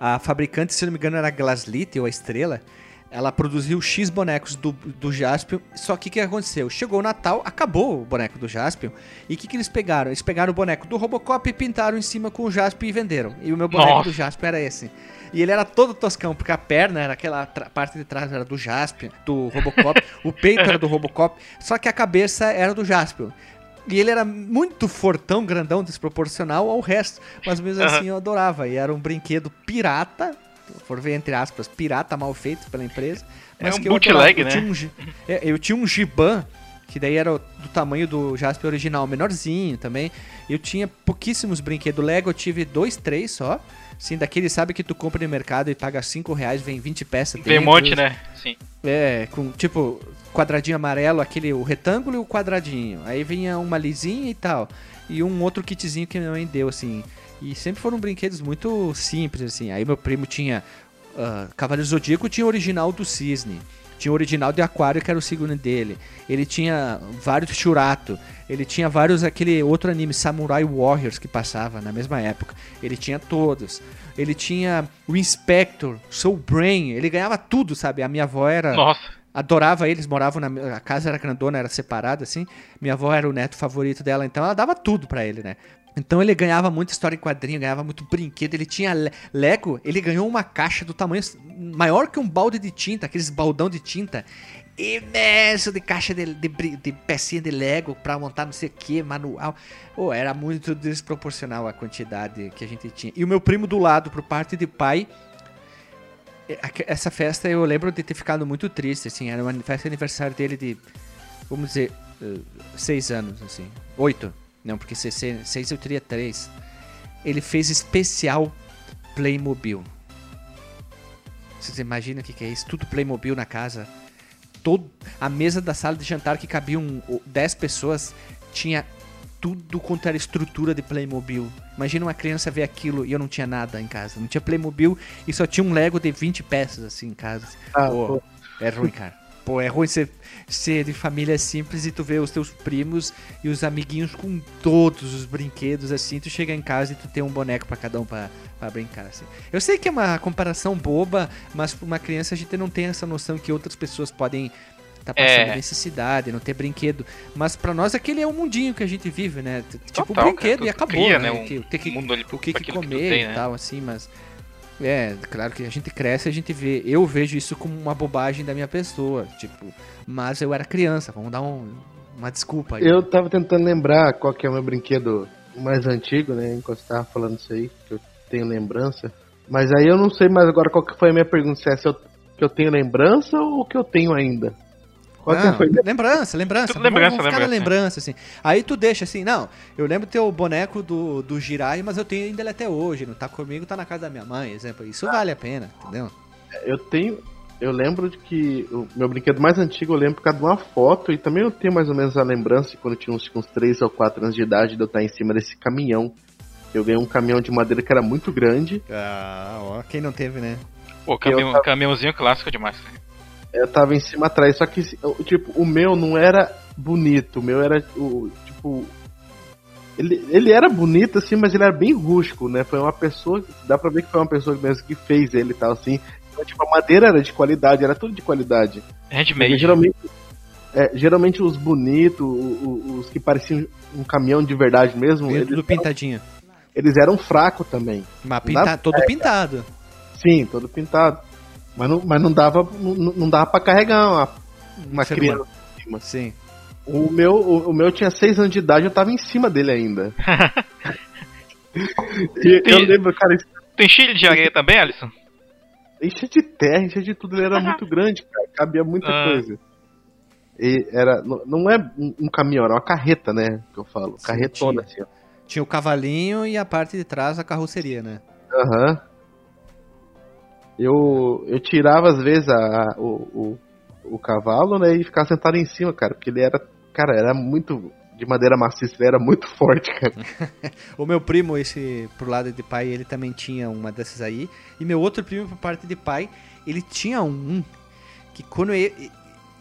a fabricante, se não me engano, era a Glaslit ou a Estrela. Ela produziu X bonecos do, do Jaspion. Só que o que aconteceu? Chegou o Natal, acabou o boneco do Jaspion. E o que, que eles pegaram? Eles pegaram o boneco do Robocop e pintaram em cima com o Jaspion e venderam. E o meu boneco Nossa. do Jaspion era esse. E ele era todo toscão, porque a perna era aquela parte de trás era do Jaspion, do Robocop. o peito era do Robocop. Só que a cabeça era do Jaspion. E ele era muito fortão, grandão, desproporcional ao resto. Mas mesmo assim eu adorava. E era um brinquedo pirata, for ver entre aspas, pirata mal feito pela empresa. É Mas um que eu bootleg, adorava. Eu tinha um, é, eu tinha um Giban, que daí era do tamanho do Jasper original, menorzinho também. Eu tinha pouquíssimos brinquedos Lego, eu tive dois, três só. Sim, daquele sabe que tu compra no mercado e paga 5 reais, vem 20 peças Tem um dentro. monte, né? Sim. É, com tipo quadradinho amarelo, aquele o retângulo e o quadradinho. Aí vinha uma lisinha e tal. E um outro kitzinho que minha mãe deu, assim. E sempre foram brinquedos muito simples, assim. Aí meu primo tinha ah, Cavaleiro Zodíaco, tinha o original do Cisne. Tinha o original de Aquário, que era o segundo dele. Ele tinha vários Churato. Ele tinha vários, aquele outro anime, Samurai Warriors, que passava na mesma época. Ele tinha todos. Ele tinha o Inspector, Soul Brain. Ele ganhava tudo, sabe? A minha avó era Nossa. adorava eles, moravam na a casa era grandona, era separada assim. Minha avó era o neto favorito dela, então ela dava tudo pra ele, né? Então ele ganhava muita história em quadrinho, ganhava muito brinquedo, ele tinha le- Lego, ele ganhou uma caixa do tamanho maior que um balde de tinta, aqueles baldão de tinta, imenso de caixa de, de, de pecinha de Lego pra montar não sei o que, manual. Oh, era muito desproporcional a quantidade que a gente tinha. E o meu primo do lado, por parte de pai, é, essa festa eu lembro de ter ficado muito triste, assim, era uma festa de aniversário dele de, vamos dizer, eh, seis anos, assim, oito, não, porque se- se- seis eu teria três. Ele fez especial Playmobil. Vocês imaginam o que, que é isso? Tudo Playmobil na casa. Todo, a mesa da sala de jantar que cabiam oh, 10 pessoas tinha tudo quanto era estrutura de Playmobil. Imagina uma criança ver aquilo e eu não tinha nada em casa. Não tinha Playmobil e só tinha um Lego de 20 peças assim em casa. Ah, pô. é ruim, cara. Pô, é ruim ser, ser de família simples e tu vê os teus primos e os amiguinhos com todos os brinquedos assim. Tu chega em casa e tu tem um boneco pra cada um pra, pra brincar assim. Eu sei que é uma comparação boba, mas pra uma criança a gente não tem essa noção que outras pessoas podem tá passando É. necessidade, não ter brinquedo. Mas pra nós aquele é o mundinho que a gente vive, né? Tipo Total, brinquedo cara, e acabou, cria, né? né, um O que- mundo ali o que, que comer tem, e né? tal, assim, mas. É, claro que a gente cresce, a gente vê. Eu vejo isso como uma bobagem da minha pessoa. Tipo, mas eu era criança, vamos dar um- uma desculpa aí. Eu tava tentando lembrar qual que é o meu brinquedo mais antigo, né? Enquanto você tava falando isso aí, que eu tenho lembrança. Mas aí eu não sei mais agora qual que foi a minha pergunta, se é eu, que eu tenho lembrança ou que eu tenho ainda. Qual que Não, foi? lembrança, lembrança. Tudo vamos- lembrança, vamos na lembrança. lembrança, assim. Aí tu deixa assim, não, eu lembro teu boneco do, do Jirai, mas eu tenho ainda ele até hoje. Não tá comigo, tá na casa da minha mãe, exemplo. Isso vale a pena, entendeu? Eu tenho. Eu lembro de que o meu brinquedo mais antigo eu lembro por causa de uma foto e também eu tenho mais ou menos a lembrança de quando eu tinha uns, uns 3 ou 4 anos de idade de eu estar em cima desse caminhão. Eu ganhei um caminhão de madeira que era muito grande. Ah, ó, quem não teve, né? Pô, caminhão, tava- caminhãozinho clássico demais. né? Eu tava em cima atrás, só que o- tipo, o meu não era bonito, o meu era o tipo ele, ele era bonito assim, mas ele era bem rústico, né? Foi uma pessoa, dá pra ver que foi uma pessoa mesmo que fez ele e tal assim. Então, tipo, a madeira era de qualidade, era tudo de qualidade. Porque Handmade. geralmente é, geralmente os bonitos, os que pareciam um caminhão de verdade mesmo, eles, tudo pintadinho. eles eram fracos também. Mas pinta, todo pintado. Sim, todo pintado. Mas não, mas não dava não, não dava para carregar uma, uma ser criança. Sim. O meu, o, o meu tinha 6 anos de idade, eu tava em cima dele ainda. e eu lembro, cara, isso Tem cheio de areia também, Alisson? enchia de terra, enchia de tudo, ele era muito grande, cara, cabia muita Ah. coisa. E era, não, não é um, caminhão, era uma carreta, né, que eu falo, Sim, carretona, tinha. assim, ó. Tinha o cavalinho e a parte de trás a carroceria, né? Aham. Eu, eu tirava às vezes a, a- o, o, o cavalo, né, e ficava sentado em cima, cara, porque ele era, cara, era muito de madeira maciça, ele era muito forte, cara. O meu primo, esse pro lado de pai, ele também tinha uma dessas aí. E meu outro primo, por parte de pai, ele tinha um que quando eu,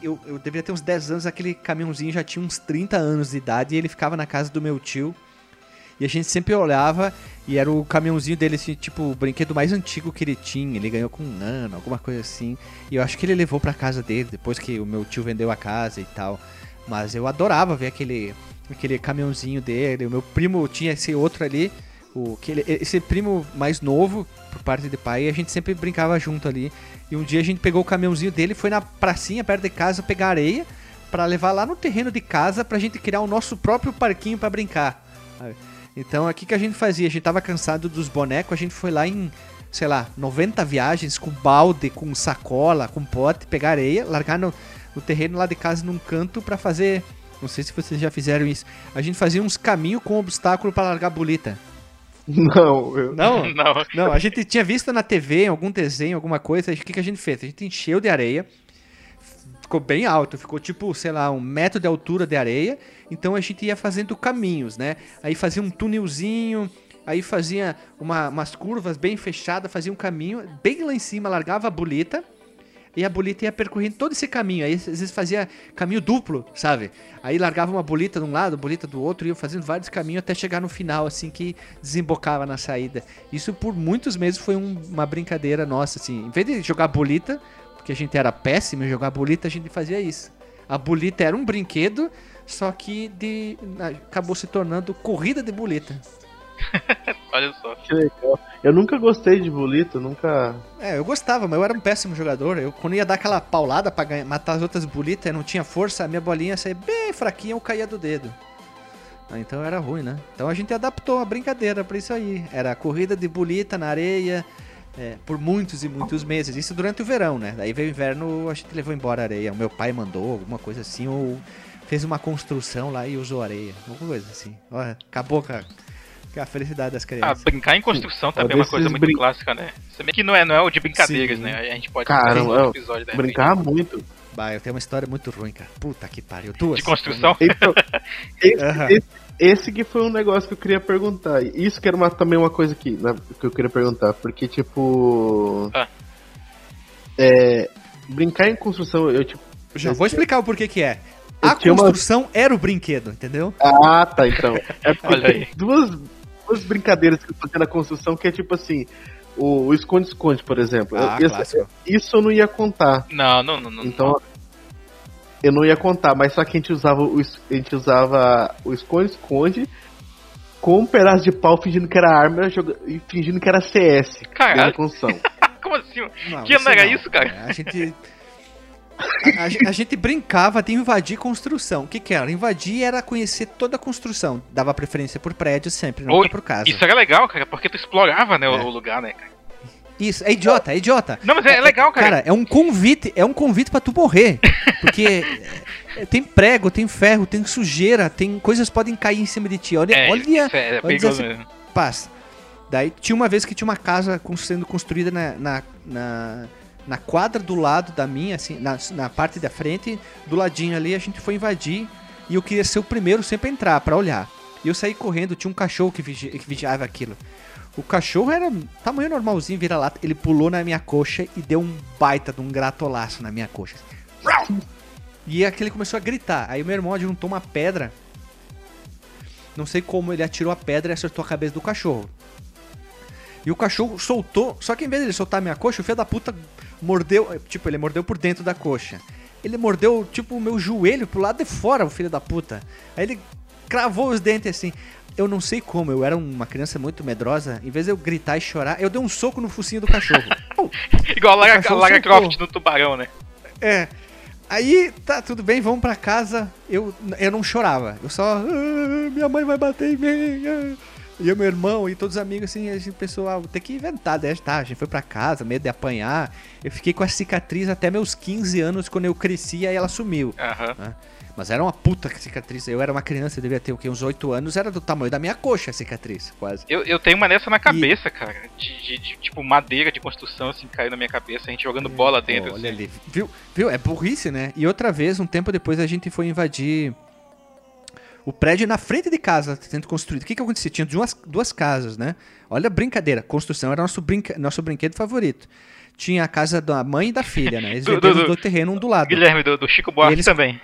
eu, eu deveria ter uns 10 anos, aquele caminhãozinho já tinha uns 30 anos de idade e ele ficava na casa do meu tio. E a gente sempre olhava e era o caminhãozinho dele, assim, tipo, o brinquedo mais antigo que ele tinha. Ele ganhou com um ano, alguma coisa assim. E eu acho que ele levou pra casa dele, depois que o meu tio vendeu a casa e tal. Mas eu adorava ver aquele, aquele caminhãozinho dele. O meu primo tinha esse outro ali. O, que ele- esse primo mais novo, por parte de pai, e a gente sempre brincava junto ali. E um dia a gente pegou o caminhãozinho dele, foi na pracinha perto de casa pegar areia pra levar lá no terreno de casa pra gente criar o nosso próprio parquinho pra brincar. sabe? Então aqui que a gente fazia, a gente tava cansado dos bonecos, a gente foi lá em, sei lá, 90 viagens com balde, com sacola, com pote, pegar areia, largar no, no terreno lá de casa num canto pra fazer, não sei se vocês já fizeram isso. A gente fazia uns caminhos com obstáculo pra largar bolita. Não, eu, Não, Não. não, a gente tinha visto na TV, em algum desenho, alguma coisa. O que, que a gente fez? A gente encheu de areia, ficou bem alto, ficou tipo, sei lá, um metro de altura de areia. Então a gente ia fazendo caminhos, né? Aí fazia um túnelzinho, aí fazia uma- umas curvas bem fechadas, fazia um caminho, bem lá em cima, largava a bolita. E a bolita ia percorrendo todo esse caminho. Aí às vezes fazia caminho duplo, sabe? Aí largava uma bolita de um lado, bolita do outro, e ia fazendo vários caminhos até chegar no final, assim, que desembocava na saída. Isso por muitos meses foi um- uma brincadeira nossa, assim. Em vez de jogar bolita, porque a gente era péssimo em jogar bolita, a gente fazia isso. A bolita era um brinquedo, só que de, acabou se tornando corrida de bolita. Olha só. Que legal. Eu nunca gostei de bolita, nunca. É, eu gostava, mas eu era um péssimo jogador. Eu, quando ia dar aquela paulada pra ganhar- matar as outras bolitas, eu não tinha força, a minha bolinha saía bem fraquinha, eu caía do dedo. Ah, Então era ruim, né? Então a gente adaptou a brincadeira pra isso aí. Era corrida de bolita na areia é, por muitos e muitos meses. Isso durante o verão, né? Daí veio o inverno, a gente levou embora a areia. O meu pai mandou alguma coisa assim, ou fez uma construção lá e usou areia. Alguma coisa assim. Olha, acabou com a, com a felicidade das Ah, crianças. brincar em construção também é uma coisa muito brin- clássica, né? Se bem que não é, não é o de brincadeiras, Sim. né? A gente pode Cara, fazer um episódio da Brincar muito. Bah, eu tenho uma história muito ruim, cara. Puta que pariu. Duas. de construção. Então, esse, Aham. esse, esse que foi um negócio que eu queria perguntar. Isso que era uma, também uma coisa que, né, que eu queria perguntar. Porque, tipo. Ah. É, brincar em construção, eu tipo. Já vou explicar o porquê que é. A tinha uma- construção era o brinquedo, entendeu? Ah, tá, então. É porque Olha aí. tem duas, duas brincadeiras que eu fazia na construção que é tipo assim. O esconde-esconde, por exemplo. Ah, Eu- clássico. isso eu não ia contar. Não, não, não, não. Eu não ia contar, mas só que a gente usava o, a gente usava o esconde-esconde com um pedaço de pau fingindo que era arma joga- e fingindo que era CS. Caralho. Como assim? Não, que ano era isso, cara? É, A gente. A, a gen- a gente brincava de invadir construção. O que, que era? Invadir era conhecer toda a construção. Dava preferência por prédio sempre, nunca Oi, por casa. Isso era legal, cara, porque tu explorava, né, o- É. o lugar, né, cara? Isso, é idiota, é idiota. Não, mas é, legal, cara. Cara, é um convite, é um convite pra tu morrer. Porque é, tem prego, tem ferro, tem sujeira, tem coisas podem cair em cima de ti. Olha, é, olha, é, é olha mesmo. paz. Daí tinha uma vez que tinha uma casa sendo construída na, na, na, na quadra do lado da minha, assim, na, na parte da frente, do ladinho ali, a gente foi invadir e eu queria ser o primeiro sempre a entrar pra olhar. E eu saí correndo, tinha um cachorro que, vigi- que vigiava aquilo. O cachorro era tamanho normalzinho, vira-lata. Ele pulou na minha coxa e deu um baita de um gratolaço na minha coxa. E aquele começou a gritar. Aí o meu irmão juntou uma pedra. Não sei como ele atirou a pedra e acertou a cabeça do cachorro. E o cachorro soltou. Só que em vez de ele soltar a minha coxa, o filho da puta mordeu. Tipo, ele mordeu por dentro da coxa. Ele mordeu, tipo, o meu joelho pro lado de fora, o filho da puta. Aí ele cravou os dentes assim. Eu não sei como, eu era uma criança muito medrosa. Em vez de eu gritar e chorar, eu dei um soco no focinho do cachorro. Igual a Lara. Croft no tubarão, né? É. Aí, tá, tudo bem, vamos pra casa. Eu, eu não chorava. Eu só. "Ah, minha mãe vai bater em mim. ah." E o meu irmão e todos os amigos, assim, a gente pensou, ah, vou ter que inventar. Daí, tá, a gente foi pra casa, medo de apanhar. Eu fiquei com a cicatriz até meus 15 anos, quando eu cresci, aí ela sumiu. Aham. Mas era uma puta cicatriz. Eu era uma criança, eu devia ter o quê? Uns 8 anos, era do tamanho da minha coxa a cicatriz, quase. Eu, eu tenho uma dessa na cabeça, cara. De, de- de, tipo madeira de construção, assim, caiu na minha cabeça, a gente jogando bola dentro. Olha assim. ali. Viu? Viu? É burrice, né? E outra vez, um tempo depois, a gente foi invadir o prédio na frente de casa, sendo construído. O que que acontecia? Tinha duas, duas casas, né? Olha a brincadeira. Construção era nosso, brinca... nosso brinquedo favorito. Tinha a casa da mãe e da filha, né? Eles Do- venderam do- os dois terrenos um do lado. Guilherme, do, do Chico Buarque Eles- também.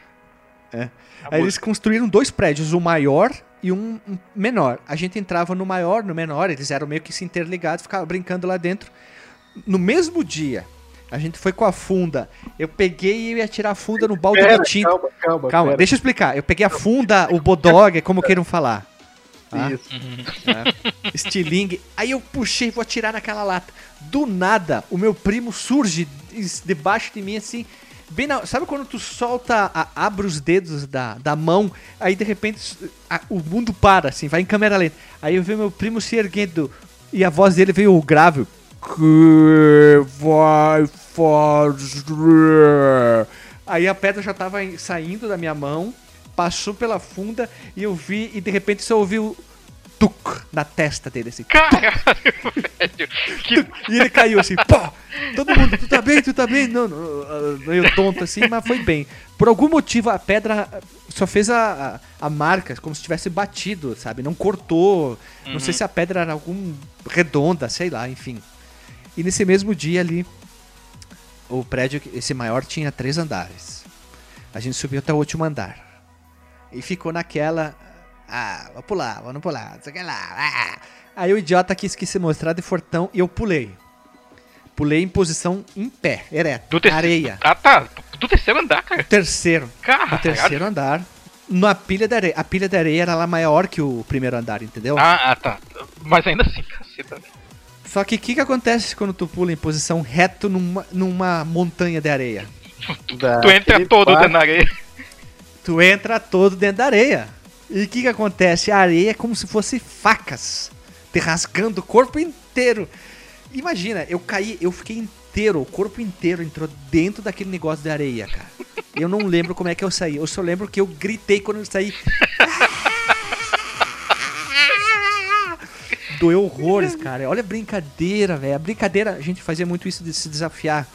É. Aí eles construíram dois prédios, um maior e um menor. A gente entrava no maior, no menor, eles eram meio que se interligados, ficava brincando lá dentro. No mesmo dia, a gente foi com a funda. Eu peguei e ia tirar a funda no balde Pera, de tinta. calma, calma. Calma, pera. deixa eu explicar. Eu peguei a funda, o bodog, como queiram falar. Tá? Isso. Estilingue. Aí eu puxei, vou atirar naquela lata. Do nada, o meu primo surge debaixo de mim assim. Bem na, sabe quando tu solta, a- abre os dedos da, da mão, aí de repente a- o mundo para, assim, vai em câmera lenta. Aí eu vejo meu primo se erguendo e a voz dele veio grave. Que vai fazer? Aí a pedra já tava saindo da minha mão, passou pela funda e eu vi, e de repente só ouvi o tuc na testa dele, assim. Caralho, velho. Que... E ele caiu assim, pô! Todo mundo, tu tá bem, tu tá bem? Não, não, meio tonto assim, mas foi bem. Por algum motivo a pedra só fez a, a, a marca, como se tivesse batido, sabe? Não cortou. Não sei se a pedra era algum redonda, sei lá, enfim. E nesse mesmo dia ali, o prédio, esse maior, tinha três andares. A gente subiu até o último andar. E ficou naquela. Ah, vou pular, vamos pular, não sei o que lá. ah." Aí o idiota quis que se mostrar de fortão e eu pulei. Pulei em posição em pé, ereto, Do terceiro. areia. Ah, tá. Do terceiro andar, cara. Terceiro, Cara. no terceiro andar, na pilha de areia. A pilha de areia era lá maior que o primeiro andar, entendeu? Ah, ah, tá. Mas ainda assim, caceta. Só que o que, que acontece quando tu pula em posição reto numa, numa montanha de areia? Tu entra todo dentro da areia. Tu entra todo dentro da areia. E o que, que acontece? A areia é como se fosse facas, te rasgando o corpo inteiro. Imagina, eu caí, eu fiquei inteiro, o corpo inteiro entrou dentro daquele negócio de areia, cara. Eu não lembro como é que eu saí. Eu só lembro que eu gritei quando eu saí. Doeu horrores, cara. Olha a brincadeira, velho. A brincadeira, a gente fazia muito isso de se desafiar.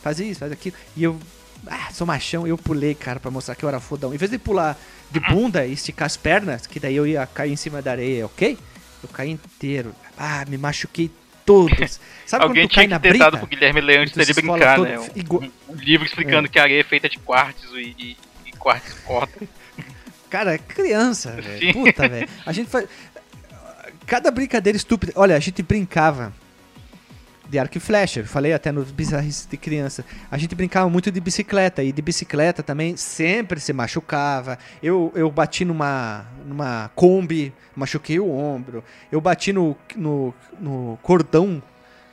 Fazia isso, faz aquilo. E eu, ah, sou machão, eu pulei, cara, pra mostrar que eu era fodão. Em vez de pular de bunda e esticar as pernas, que daí eu ia cair em cima da areia, ok? Eu caí inteiro. Ah, me machuquei todos. Sabe Alguém quando tu cai tinha na que ter dado brita? pro Guilherme Leão antes Tu se dele brincar, todo, né? Um, igua- um livro explicando que a areia é feita de quartzo e, e, e quartzo corta. Cara, é criança, velho. Puta, velho. A gente faz. Cada brincadeira estúpida. Olha, a gente brincava de arco e flecha. Eu falei até no bizarrice de criança. A gente brincava muito de bicicleta. E de bicicleta também sempre se machucava. Eu, eu bati numa, numa Kombi, machuquei o ombro. Eu bati no, no, no cordão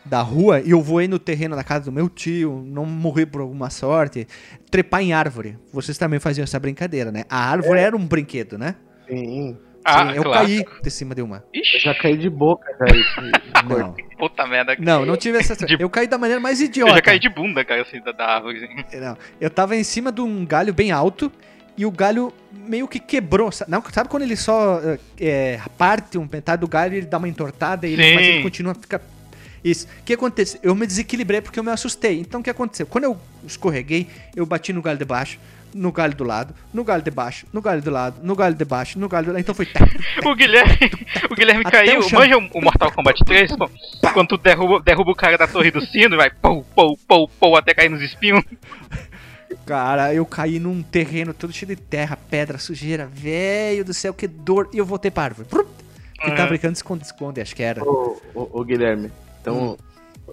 da rua e eu voei no terreno da casa do meu tio, não morri por alguma sorte. Trepar em árvore. Vocês também faziam essa brincadeira, né? A árvore era um brinquedo, né? Sim. Ah, Sim, eu claro. caí de cima de uma. Eu Ixi, já caí de boca, Não, puta merda. não, não tive essa. De- Eu caí da maneira mais Eu idiota. já caí de bunda, cara, assim, da, da árvore. assim. Não, eu tava em cima de um galho bem alto e o galho meio que quebrou. Não, sabe quando ele só é, parte um metade do galho e ele dá uma entortada e ele, mas ele continua a ficar. Isso. O que aconteceu? Eu me desequilibrei porque eu me assustei. Então o que aconteceu? Quando eu escorreguei, eu bati no galho de baixo, no galho do lado, no galho de baixo, no galho do lado, no galho de baixo, no galho do lado. Então foi. O Guilherme, o Guilherme Até caiu. o chão. Manja o Mortal Kombat 3? Pô, quando tu derruba, derruba o cara da torre do sino e vai pou, pou, pou, pou até cair nos espinhos. Cara, eu caí num terreno todo cheio de terra, pedra, sujeira, velho do céu, que dor. E eu voltei pra árvore. Prup! E tava Uhum. brincando de esconde-esconde, acho que era. Ô, ô, ô, Guilherme, então, Hum.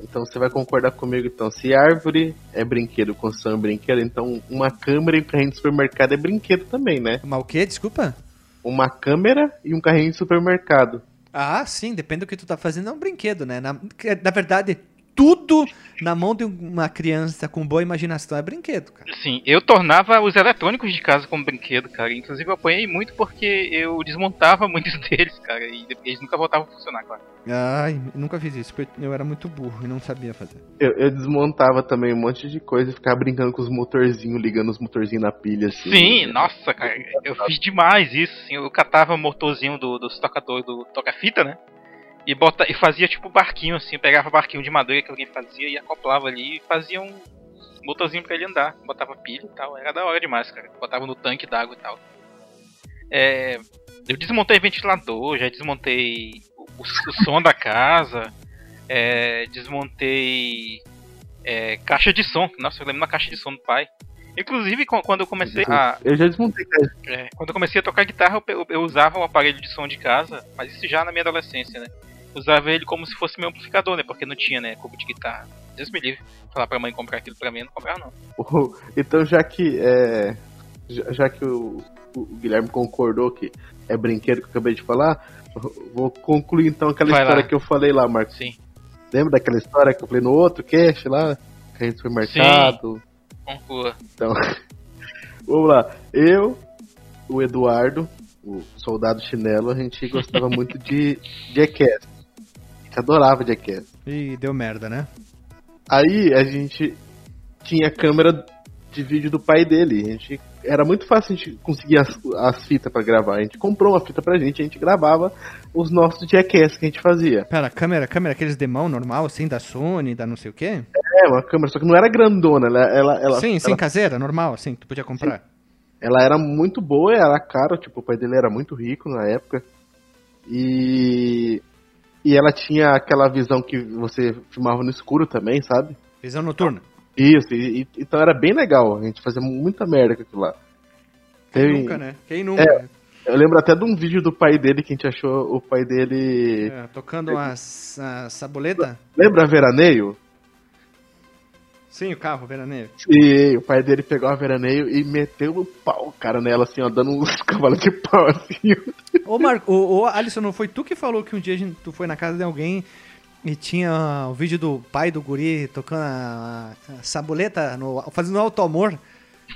Então você vai concordar comigo então. Se árvore é brinquedo, construção é brinquedo, então uma câmera e um carrinho de supermercado é brinquedo também, né? Mas o quê? Desculpa? Uma câmera e um carrinho de supermercado. Ah, sim, depende do que tu tá fazendo, é um brinquedo, né? Na, na verdade, tudo na mão de uma criança com boa imaginação é brinquedo, cara. Sim, eu tornava os eletrônicos de casa como brinquedo, cara. Inclusive eu apanhei muito porque eu desmontava muitos deles, cara. E eles nunca voltavam a funcionar, claro. Ai, eu nunca fiz isso, porque eu era muito burro e não sabia fazer. Eu, eu desmontava também um monte de coisa e ficava brincando com os motorzinhos, ligando os motorzinhos na pilha, assim. Sim, nossa, cara. Eu fiz demais isso. Assim, eu catava o motorzinho do, dos tocadores do toca-fita, né? E, bota, e fazia tipo barquinho, assim. Eu pegava barquinho de madeira que alguém fazia e acoplava ali e fazia um motorzinho pra ele andar. Botava pilha e tal. Era da hora demais, cara. Botava no tanque d'água e tal. É, eu desmontei ventilador, já desmontei o, o- som da casa. é, desmontei é, caixa de som. Nossa, eu lembro uma caixa de som do pai. Inclusive, quando eu comecei a, Eu já desmontei é, quando eu comecei a tocar guitarra, eu- eu usava o aparelho de som de casa, mas isso já na minha adolescência, né? Usava ele como se fosse meu amplificador, né? Porque não tinha, né? Cubo de guitarra. Deus me livre. Falar pra mãe comprar aquilo pra mim, eu não comprava, não. Então, já que é, já, já que o, o Guilherme concordou que é brinquedo que eu acabei de falar, vou concluir então aquela Vai história lá. que eu falei lá, Marcos. Sim, Lembra daquela história que eu falei no outro cast lá? Que a gente foi mercado. conclua. Então, vamos lá. Eu, o Eduardo, o soldado chinelo, a gente gostava muito de Jackass. Gente adorava Jackass. E deu merda, né? Aí a gente tinha câmera de vídeo do pai dele. A gente, era muito fácil a gente conseguir as, as fitas pra gravar. A gente comprou uma fita pra gente, a gente gravava os nossos Jackass que a gente fazia. Pera, câmera, câmera, aqueles de mão normal, assim, da Sony, da não sei o quê? É, uma câmera, só que não era grandona, ela, ela, ela, sim, sim, ela, caseira, normal, assim, que tu podia comprar. ela era muito boa, era cara, tipo, o pai dele era muito rico na época. E. E ela tinha aquela visão que você filmava no escuro também, sabe? Visão noturna. Isso, e, e- então era bem legal. A gente fazia muita merda com aquilo lá. Quem Teve- nunca, né? Quem nunca? Eu lembro até de um vídeo do pai dele que a gente achou o pai dele. É, tocando umas, umas sabuleta. Lembra Veraneio? Sim, o carro, veraneio. E o pai dele pegou a veraneio e meteu o pau, cara, nela, assim, ó, dando uns cavalos de pau, assim. Ô, Marco, ô, ô, Alisson, não foi tu que falou que um dia a gente, tu foi na casa de alguém e tinha o vídeo do pai do guri tocando a, a sabuleta, no, fazendo alto amor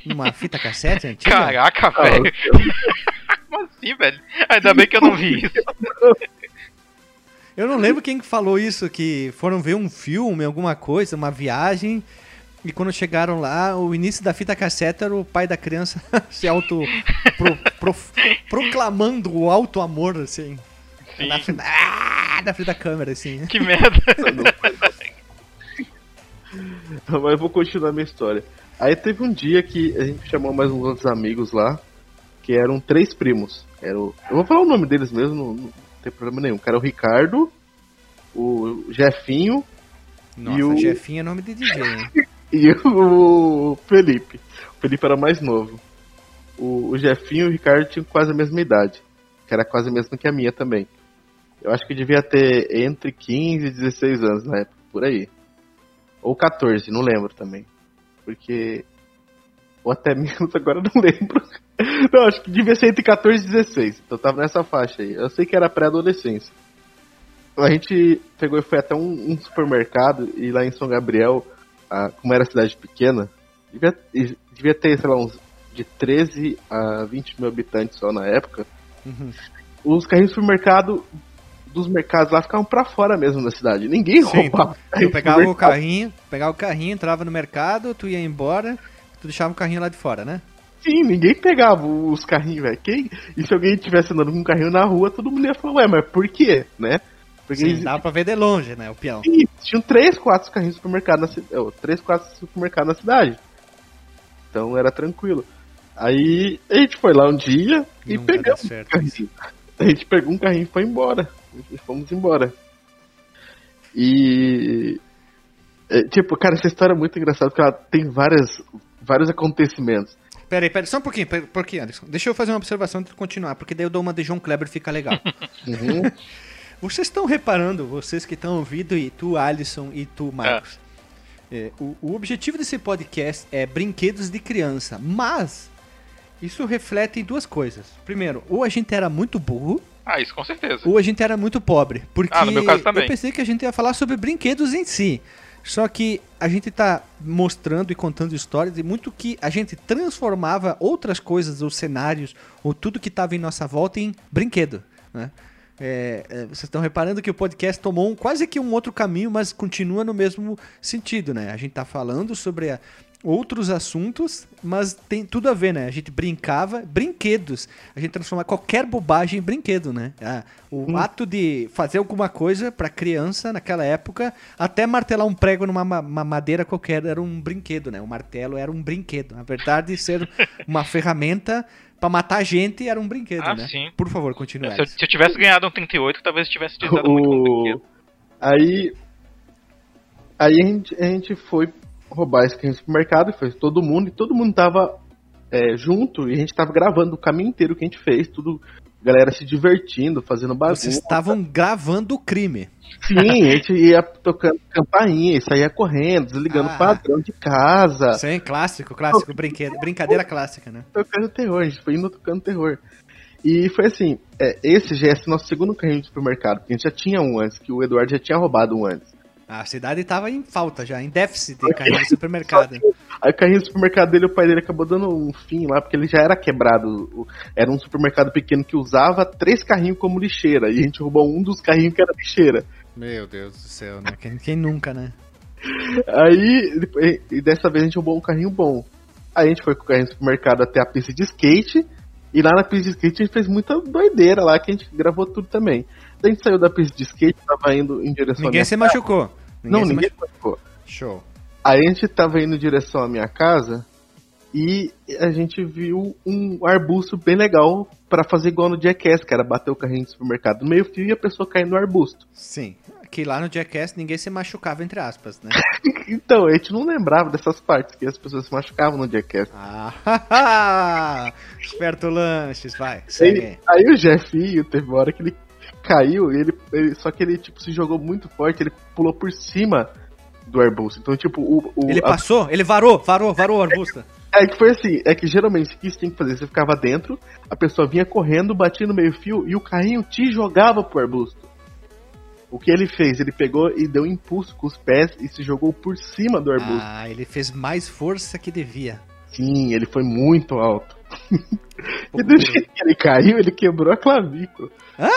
numa fita cassete antiga? Caraca, Ah, velho. Como assim, velho? Ainda bem que eu não vi isso. Eu não lembro quem que falou isso, que foram ver um filme, alguma coisa, uma viagem, e quando chegaram lá, o início da fita cassete era o pai da criança se auto... pro- pro- proclamando o alto amor, assim. Sim. Na frente, ah, na frente da câmera, assim. Que merda. Mas eu vou continuar minha história. Aí teve um dia que a gente chamou mais uns outros amigos lá, que eram três primos. Era o... Eu vou falar o nome deles mesmo, não, não tem problema nenhum. Que era o Ricardo, o Jefinho Nossa, E o- Jefinho é nome de DJ, hein? e o Felipe. O Felipe era mais novo. O, o Jefinho e o Ricardo tinham quase a mesma idade, que era quase a mesma que a minha também. Eu acho que devia ter entre 15 e 16 anos na época, por aí. Ou 14, não lembro também. Porque. Ou até menos, agora eu não lembro. Não, acho que devia ser entre 14 e 16. Então eu tava nessa faixa aí. Eu sei que era pré-adolescência. A gente pegou e foi até um, um supermercado e lá em São Gabriel, ah, como era cidade pequena, devia, devia ter, sei lá, uns de 13 a 20 mil habitantes só na época. Uhum. Os carrinhos de supermercado dos mercados lá ficavam pra fora mesmo da cidade. Ninguém Sim, roubava. Tu pegava o carrinho, pegava o carrinho, entrava no mercado, tu ia embora, tu deixava o carrinho lá de fora, né? Sim, ninguém pegava os carrinhos, velho. Quem... E se alguém tivesse andando com um carrinho na rua, todo mundo ia falar, ué, mas por quê? Né? Porque Sim, eles dava pra ver de longe, né, o peão. Sim, tinham três, quatro carrinhos de supermercado na cidade. Três, quatro supermercados na cidade. Então era tranquilo. Aí a gente foi lá um dia e Nunca pegamos um carrinho. A gente pegou um carrinho e foi embora. E fomos embora. E. é, tipo, cara, essa história é muito engraçada porque ela tem várias, vários acontecimentos. Pera aí, pera aí, só um pouquinho, pera, por quê, Anderson? Deixa eu fazer uma observação antes de continuar, porque daí eu dou uma de João Kleber e fica legal. Uhum. Vocês estão reparando, vocês que estão ouvindo, e tu, Alisson, e tu, Marcos, é, o, o objetivo desse podcast é brinquedos de criança, mas isso reflete em duas coisas. Primeiro, ou a gente era muito burro, Ah, isso com certeza. ou a gente era muito pobre. Porque Ah, no meu caso também. eu pensei que a gente ia falar sobre brinquedos em si. Só que a gente tá mostrando e contando histórias e muito que a gente transformava outras coisas, ou cenários, ou tudo que estava em nossa volta em brinquedo, né? É, é, vocês estão reparando que o podcast tomou um- quase que um outro caminho, mas continua no mesmo sentido, né? A gente tá falando sobre a- outros assuntos, mas tem tudo a ver, né? A gente brincava, brinquedos. A gente transformava qualquer bobagem em brinquedo, né? Ah, o ato de fazer alguma coisa pra criança naquela época, até martelar um prego numa ma- uma madeira qualquer era um brinquedo, né? O martelo era um brinquedo. Na verdade, ser uma ferramenta pra matar gente era um brinquedo, Ah, né? sim. Por favor, continue. Se se eu tivesse ganhado um 38, talvez eu tivesse utilizado muito como O... brinquedo. Aí. Aí a gente, a gente foi roubar esse carrinho no supermercado e foi todo mundo, e todo mundo tava é, junto e a gente tava gravando o caminho inteiro que a gente fez, tudo, galera se divertindo, fazendo bagunça. Vocês estavam gravando o crime. Sim, a gente ia tocando campainha, saía correndo, desligando Ah. o padrão de casa, Sim, clássico, clássico, brinquedo, brincadeira clássica, né? tocando terror, a gente foi indo tocando terror. E foi assim, é, esse já é nosso segundo carrinho de supermercado, porque a gente já tinha um antes, que o Eduardo já tinha roubado um antes. A cidade tava em falta já, em déficit de carrinho de supermercado. Aí o carrinho do supermercado dele, o pai dele acabou dando um fim lá, porque ele já era quebrado. Era um supermercado pequeno que usava três carrinhos como lixeira. E a gente roubou um dos carrinhos que era lixeira. Meu Deus do céu, né? Quem, quem nunca, né? Aí, e dessa vez a gente roubou um carrinho bom. Aí a gente foi com o carrinho do supermercado até a pista de skate. E lá na pista de skate a gente fez muita doideira lá, que a gente gravou tudo também. A gente saiu da pista de skate, tava indo em direção à Ninguém minha se machucou. Não, se ninguém machucou. machucou. Show. Aí a gente tava indo em direção à minha casa e a gente viu um arbusto bem legal pra fazer igual no Jackass, que era bater o carrinho do supermercado no meio fio e a pessoa cair no arbusto. Sim. Que lá no Jackass ninguém se machucava, entre aspas, né? Então, a gente não lembrava dessas partes, que as pessoas se machucavam no Jackass. ah, esperto lanches, vai, segue Aí, aí. aí o Jefinho teve uma hora que ele caiu, ele, ele- só que ele tipo se jogou muito forte, ele pulou por cima do arbusto. Então, tipo, o. o Ele a- passou? Ele varou, varou, varou o arbusto. É que foi assim, é que geralmente o que você tem que fazer? Você ficava dentro, a pessoa vinha correndo, batia no meio fio e o carrinho te jogava pro arbusto. O que ele fez? Ele pegou e deu um impulso com os pés e se jogou por cima do arbusto. Ah, ele fez mais força que devia. Sim, ele foi muito alto. E do jeito que ele caiu, ele quebrou a clavícula. Hã?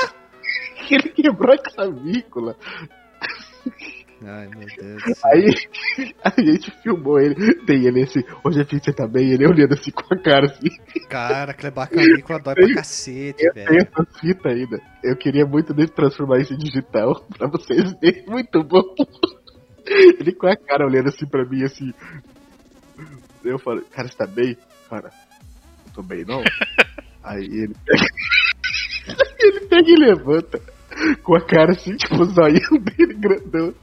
Ele quebrou a clavícula. Ai, meu Deus. Aí a gente filmou ele. Tem ele assim, hoje a você tá bem? Ele olhando assim com a cara assim. Cara, clebar clavícula dói pra cacete, Eu tenho velho. essa fita ainda. Eu queria muito dele transformar isso em digital pra vocês verem. Muito bom. Ele com a cara olhando assim pra mim, assim. Eu falo, cara, você tá bem? Cara, não tô bem não. Aí ele pega. ele pega e levanta. Com a cara assim, tipo, o zoinho dele grandão.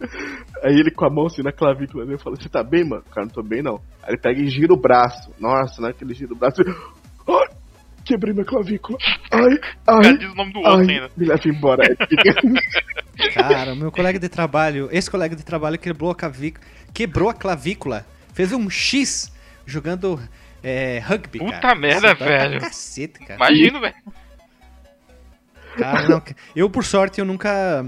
Aí ele com a mão assim na clavícula dele fala, você tá bem, mano? Cara, não tô bem não. Aí ele pega e gira o braço. Nossa, na hora que ele gira o braço. ele, Ai, quebrei minha clavícula. Ai, O cara ai. diz o nome do Ai, ainda. me leva embora. Cara, meu colega de trabalho, esse colega de trabalho quebrou a clavícula, quebrou a clavícula, fez um X jogando é, rugby, Puta cara. merda, pra velho. Cacete, cara. Imagino, velho. Cara, não, eu, por sorte, eu nunca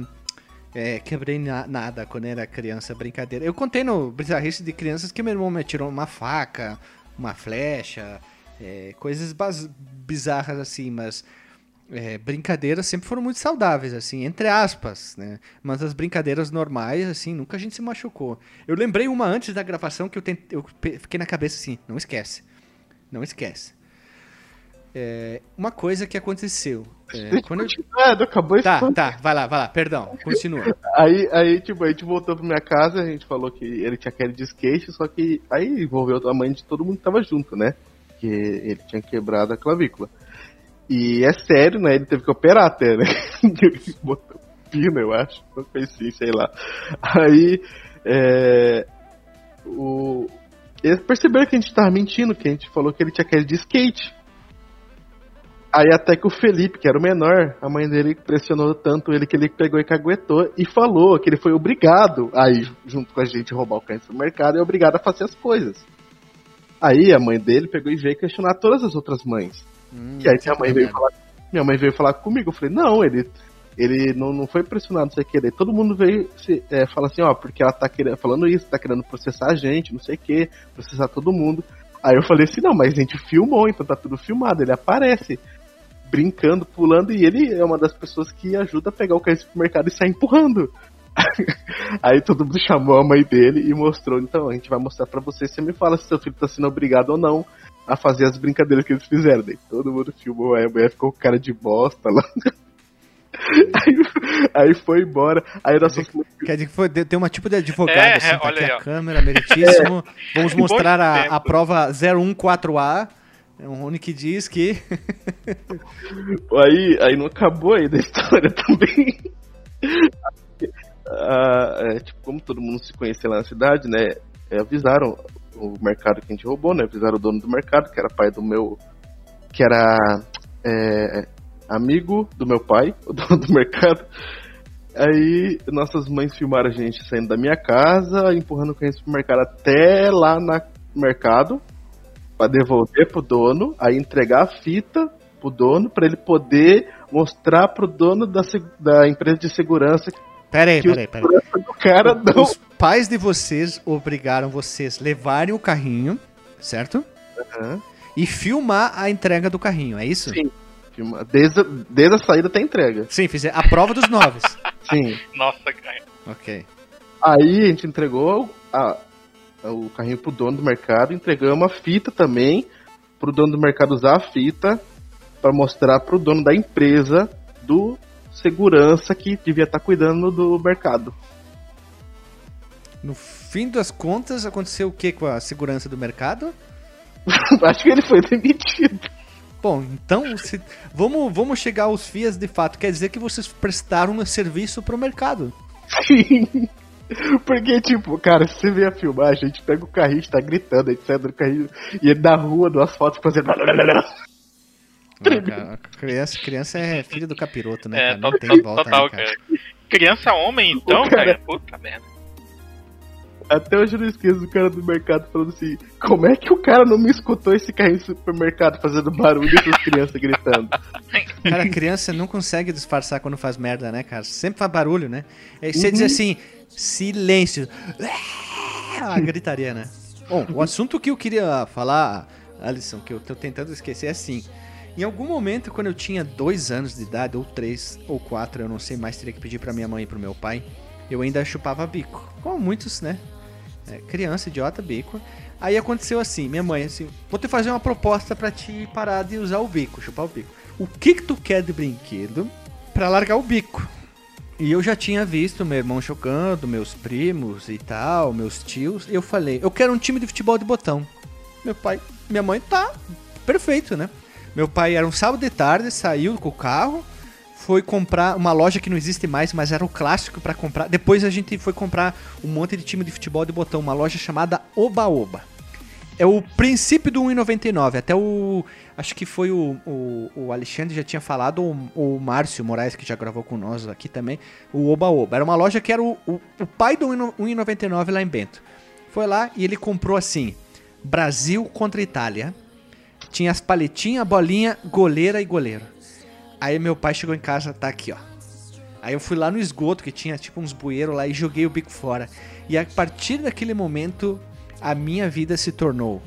é, quebrei na- nada quando era criança, brincadeira. Eu contei no Bizarrice de crianças que meu irmão me tirou uma faca, uma flecha, é, coisas bizarras assim, mas é, brincadeiras sempre foram muito saudáveis, assim, entre aspas, né? Mas as brincadeiras normais, assim, nunca a gente se machucou. Eu lembrei uma antes da gravação que eu, tentei, eu fiquei na cabeça assim, não esquece, não esquece. É, uma coisa que aconteceu. é, quando eu- acabou Tá, tá, vai lá, vai lá, perdão, continua. Aí, aí, tipo, a gente voltou pra minha casa, a gente falou que ele tinha queda de skate, só que aí envolveu a mãe de todo mundo que tava junto, né? Que ele tinha quebrado a clavícula. E é sério, né? Ele teve que operar até, né? Ele Botou pino, eu acho. Não foi assim, sei lá. Aí, é. O. Eles perceberam que a gente tava mentindo, que a gente falou que ele tinha queda de skate. Aí até que o Felipe, que era o menor, a mãe dele pressionou tanto ele que ele pegou e caguetou e falou que ele foi obrigado a ir junto com a gente roubar o carro no supermercado e obrigado a fazer as coisas. Aí a mãe dele pegou e veio questionar todas as outras mães. Hum, E aí minha mãe veio merda. falar, minha mãe veio falar comigo. Eu falei, não, ele, ele não, não foi pressionado, não sei o que. Todo mundo veio se, é, falar assim, ó, porque ela tá querendo, falando isso, tá querendo processar a gente, não sei o que, processar todo mundo. Aí eu falei assim, não, mas a gente filmou, então tá tudo filmado. Ele aparece brincando, pulando, e ele é uma das pessoas que ajuda a pegar o carro do supermercado e sair empurrando. Aí todo mundo chamou a mãe dele e mostrou, então a gente vai mostrar pra você, você me fala se seu filho tá sendo obrigado ou não a fazer as brincadeiras que eles fizeram. Daí todo mundo filmou, aí a mulher ficou com cara de bosta lá. Aí, aí foi embora. Aí nós fomos Quer dizer que foi, tem uma tipo de advogado, É, assim, é, tá olha aqui aí, a ó. câmera, meritíssimo. Vamos mostrar a, a prova 014A. É um Rony que diz que. Aí, aí não acabou aí da história também. Ah, é, tipo, como todo mundo se conhecia lá na cidade, né? é, avisaram o mercado que a gente roubou, né? Avisaram o dono do mercado, que era pai do meu. que era é, amigo do meu pai, o dono do mercado. Aí nossas mães filmaram a gente saindo da minha casa, empurrando o carrinho do supermercado até lá no mercado, pra devolver pro dono, aí entregar a fita pro dono, pra ele poder mostrar pro dono da, da empresa de segurança Pera aí, que o pera aí, pera aí. segurança do cara não. Os pais de vocês obrigaram vocês levarem o carrinho, certo? Aham. E filmar a entrega do carrinho, é isso? Sim. Filma- Desde, a- desde a saída até a entrega. Sim, fizer a prova dos noves. Sim. Nossa, cara. ok. Aí a gente entregou a- o carrinho pro dono do mercado, entregamos uma fita também pro dono do mercado usar a fita para mostrar pro dono da empresa do segurança que devia estar cuidando do mercado. No fim das contas, aconteceu o que com a segurança do mercado? Acho que ele foi demitido. Bom, então, se- vamos, vamos chegar aos FIAs de fato. Quer dizer que vocês prestaram um serviço pro mercado. Sim. Porque, tipo, cara, se você vê a filmagem, a gente pega o carrinho, a gente tá gritando, sai do carrinho e ele na rua, do asfalto, fazendo. Ah, cara, criança, criança é filho do capiroto, né, É, cara? Não tem volta, total, né, cara? cara. Criança homem, então, O cara- cara, puta merda. Até hoje eu não esqueço do cara do mercado falando assim: como é que o cara não me escutou esse carrinho no supermercado fazendo barulho e as crianças gritando? Cara, criança não consegue disfarçar quando faz merda, né, cara? Sempre faz barulho, né? Aí você diz assim, silêncio. A gritaria, né? Bom, o assunto que eu queria falar, Alisson, que eu tô tentando esquecer é assim. Em algum momento, quando eu tinha dois anos de idade, ou três, ou quatro, eu não sei mais, teria que pedir pra minha mãe e pro meu pai, eu ainda chupava bico. Como muitos, né? É, criança, idiota, bico. Aí aconteceu assim, minha mãe assim, vou te fazer uma proposta para te parar de usar o bico, chupar o bico. O que que tu quer de brinquedo para largar o bico? E eu já tinha visto meu irmão chocando, meus primos e tal, meus tios. E eu falei, eu quero um time de futebol de botão. Meu pai, minha mãe, tá, perfeito, né? Meu pai era um sábado de tarde, saiu com o carro, foi comprar uma loja que não existe mais, mas era o clássico para comprar. Depois a gente foi comprar um monte de time de futebol de botão, uma loja chamada Oba Oba. É o princípio do 1,99. Até o. Acho que foi o, o, o Alexandre já tinha falado, o, o Márcio Moraes, que já gravou com nós aqui também, o Oba Oba. Era uma loja que era o, o, o pai do 1,99 lá em Bento. Foi lá e ele comprou assim: Brasil contra Itália. Tinha as paletinhas, bolinha, goleira e goleiro. Aí meu pai chegou em casa, tá aqui, ó. Aí eu fui lá no esgoto, que tinha tipo uns bueiros lá, e joguei o bico fora. E a partir daquele momento, a minha vida se tornou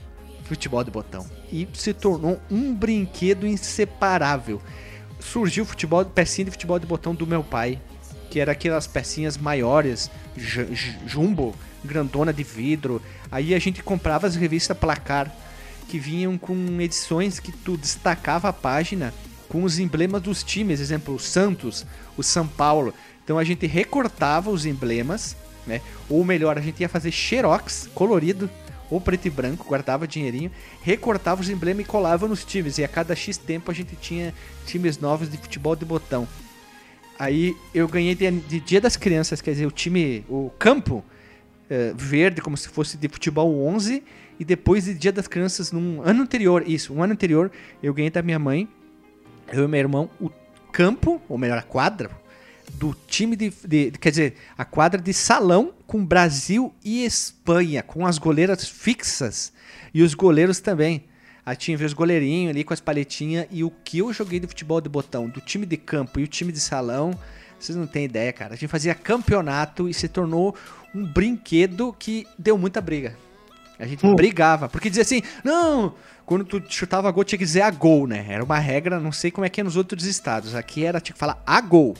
futebol de botão. E se tornou um brinquedo inseparável. Surgiu futebol, pecinha de futebol de botão do meu pai, que era aquelas pecinhas maiores, jumbo, grandona de vidro. Aí a gente comprava as revistas Placar, que vinham com edições que tu destacava a página com os emblemas dos times, exemplo, o Santos, o São Paulo. Então a gente recortava os emblemas, né? Ou melhor, a gente ia fazer xerox colorido ou preto e branco, guardava dinheirinho, recortava os emblemas e colava nos times. E a cada X tempo a gente tinha times novos de futebol de botão. Aí eu ganhei de, de Dia das Crianças, quer dizer, o time, o campo uh, verde, como se fosse de futebol 11. E depois de Dia das Crianças, num ano anterior, isso, um ano anterior, eu ganhei da minha mãe eu e meu irmão, o campo, ou melhor, a quadra, do time de, de, Quer dizer, a quadra de salão com Brasil e Espanha, com as goleiras fixas e os goleiros também. Aí tinha os goleirinhos ali com as paletinhas e o que eu joguei de futebol de botão, do time de campo e o time de salão, vocês não têm ideia, cara. A gente fazia campeonato e se tornou um brinquedo que deu muita briga. A gente uh. brigava, porque dizia assim: não, quando tu chutava gol tinha que dizer a gol, né? Era uma regra, não sei como é que é nos outros estados. Aqui era tinha que falar a gol.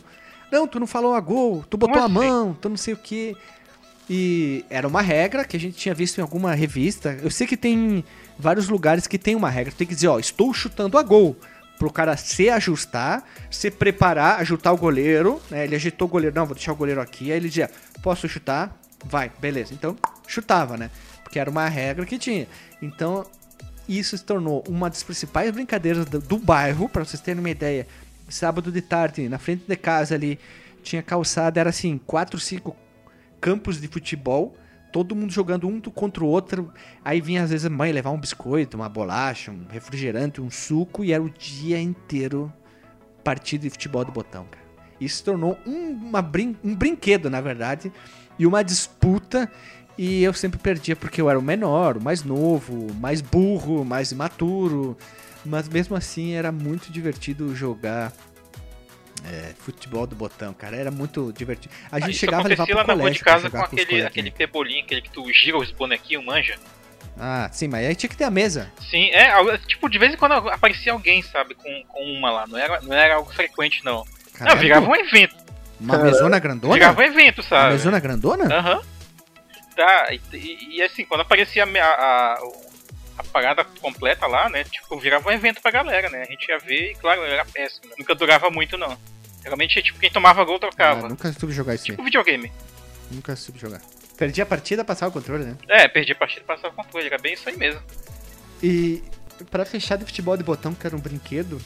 Não, tu não falou a gol, tu botou a mão, tu não sei o que. E era uma regra que a gente tinha visto em alguma revista. Eu sei que tem vários lugares que tem uma regra. Tu tem que dizer, ó, estou chutando a gol. Pro cara se ajustar, se preparar, ajustar o goleiro. Né? Ele agitou o goleiro, não, vou deixar o goleiro aqui. Aí ele dizia, posso chutar? Vai, beleza. Então, chutava, né? Porque era uma regra que tinha. Então, isso se tornou uma das principais brincadeiras do, do bairro, para vocês terem uma ideia. Sábado de tarde, na frente de casa ali, tinha calçada, era assim, quatro, cinco campos de futebol, todo mundo jogando um contra o outro. Aí vinha às vezes a mãe levar um biscoito, uma bolacha, um refrigerante, um suco, e era o dia inteiro partida de futebol de botão, cara. Isso se tornou um, brin um brinquedo, na verdade, e uma disputa e eu sempre perdia porque eu era o menor, o mais novo, mais burro, mais imaturo. Mas mesmo assim era muito divertido jogar é, futebol do botão, cara. Era muito divertido. A gente ah, chegava a levar pro lá colégio na rua de casa com, aquele, aquele pebolinho, aquele que tu gira os bonequinhos, manja. Ah, sim, mas aí tinha que ter a mesa. Sim, é, tipo, de vez em quando aparecia alguém, sabe, com, com uma lá. Não era, não era algo frequente, não. Caramba. Não, virava um evento. Uma mesona grandona? Virava um evento, sabe? Uma mesona grandona? Aham. Uhum. Tá, e, e, e, assim, quando aparecia a, a, a, parada completa lá, né? Tipo, virava um evento pra galera, né? A gente ia ver e, claro, era péssimo. Nunca durava muito, não. Geralmente, tipo, quem tomava gol trocava. Ah, nunca soube jogar isso Tipo aí. videogame. Nunca soube jogar. Perdi a partida, passava o controle, né? É, perdi a partida, passava o controle. Era bem isso aí mesmo. E para fechar de futebol de botão, que era um brinquedo,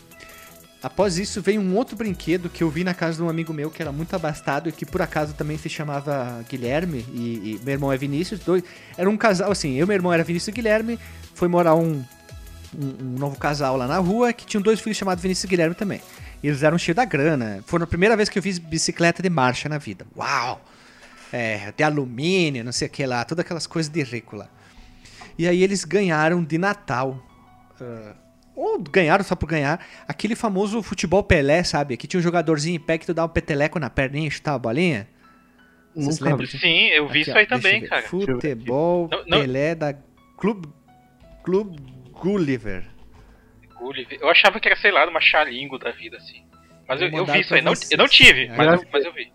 Após isso, veio um outro brinquedo que eu vi na casa de um amigo meu que era muito abastado e que por acaso também se chamava Guilherme e, e meu irmão é Vinícius. Dois, era um casal, assim, eu e meu irmão era Vinícius e Guilherme. Foi morar um, um, um, novo casal lá na rua que tinham dois filhos chamados Vinícius e Guilherme também. E eles eram cheios da grana. Foi a primeira vez que eu fiz bicicleta de marcha na vida. Uau! é, de alumínio, não sei o que lá, todas aquelas coisas de rico lá. E aí eles ganharam de Natal. ah, ou ganharam só por ganhar. Aquele famoso futebol Pelé, sabe? Que tinha um jogadorzinho em pé que tu dava um peteleco na perninha e chutava a bolinha. Vocês Nunca lembram? Sim, eu vi Aqui, isso ó, aí eu também, cara. Futebol Não, não- Pelé da Clube, Clube Gulliver. Gulliver. Eu achava que era, sei lá, uma xalingo da vida, assim. Mas eu, eu mandar vi isso aí. Não, eu não tive, É. mas, eu, mas eu vi.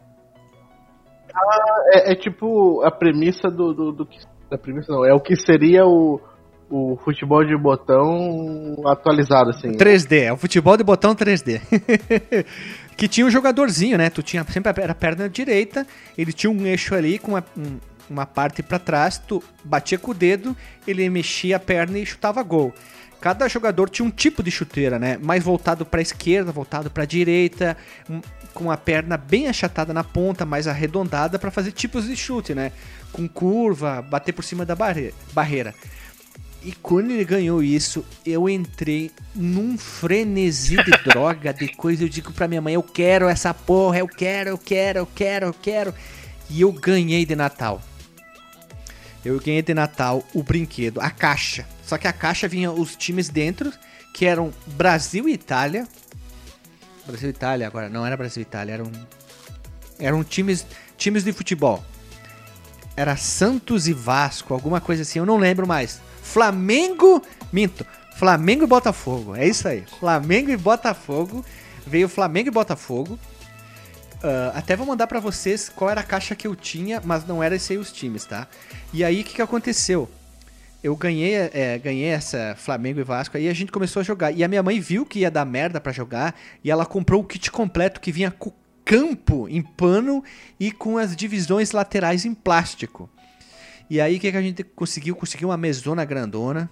É, é tipo a premissa do, do, do que. A premissa não, é o que seria o, o futebol de botão atualizado, assim. 3D, é o futebol de botão 3D. que tinha um jogadorzinho, né? Tu tinha sempre a- perna direita, ele tinha um eixo ali com uma, um- uma parte pra trás, tu batia com o dedo, ele mexia a perna e chutava gol. Cada jogador tinha um tipo de chuteira, né? Mais voltado pra esquerda, voltado pra direita, com a perna bem achatada na ponta, mais arredondada pra fazer tipos de chute, né? Com curva, bater por cima da barre- barreira. E quando ele ganhou isso, eu entrei num frenesi de droga, de coisa. Eu digo pra minha mãe: eu quero essa porra, eu quero, eu quero, eu quero, eu quero. E eu ganhei de Natal. Eu ganhei de Natal o brinquedo, a caixa. Só que a caixa vinha os times dentro, que eram Brasil e Itália. Brasil e Itália agora, não era Brasil e Itália, eram, eram times, times de futebol. Era Santos e Vasco, alguma coisa assim, eu não lembro mais. Flamengo, minto, Flamengo e Botafogo, é isso aí. Flamengo e Botafogo, veio Flamengo e Botafogo. Ah, até vou mandar pra vocês qual era a caixa que eu tinha, mas não era esse aí os times, tá? E aí o que, que aconteceu? Eu ganhei, é, ganhei essa Flamengo e Vasco, aí a gente começou a jogar. E a minha mãe viu que ia dar merda pra jogar, e ela comprou o kit completo que vinha com campo em pano e com as divisões laterais em plástico. E aí o que, que a gente conseguiu? Conseguiu uma mesona grandona.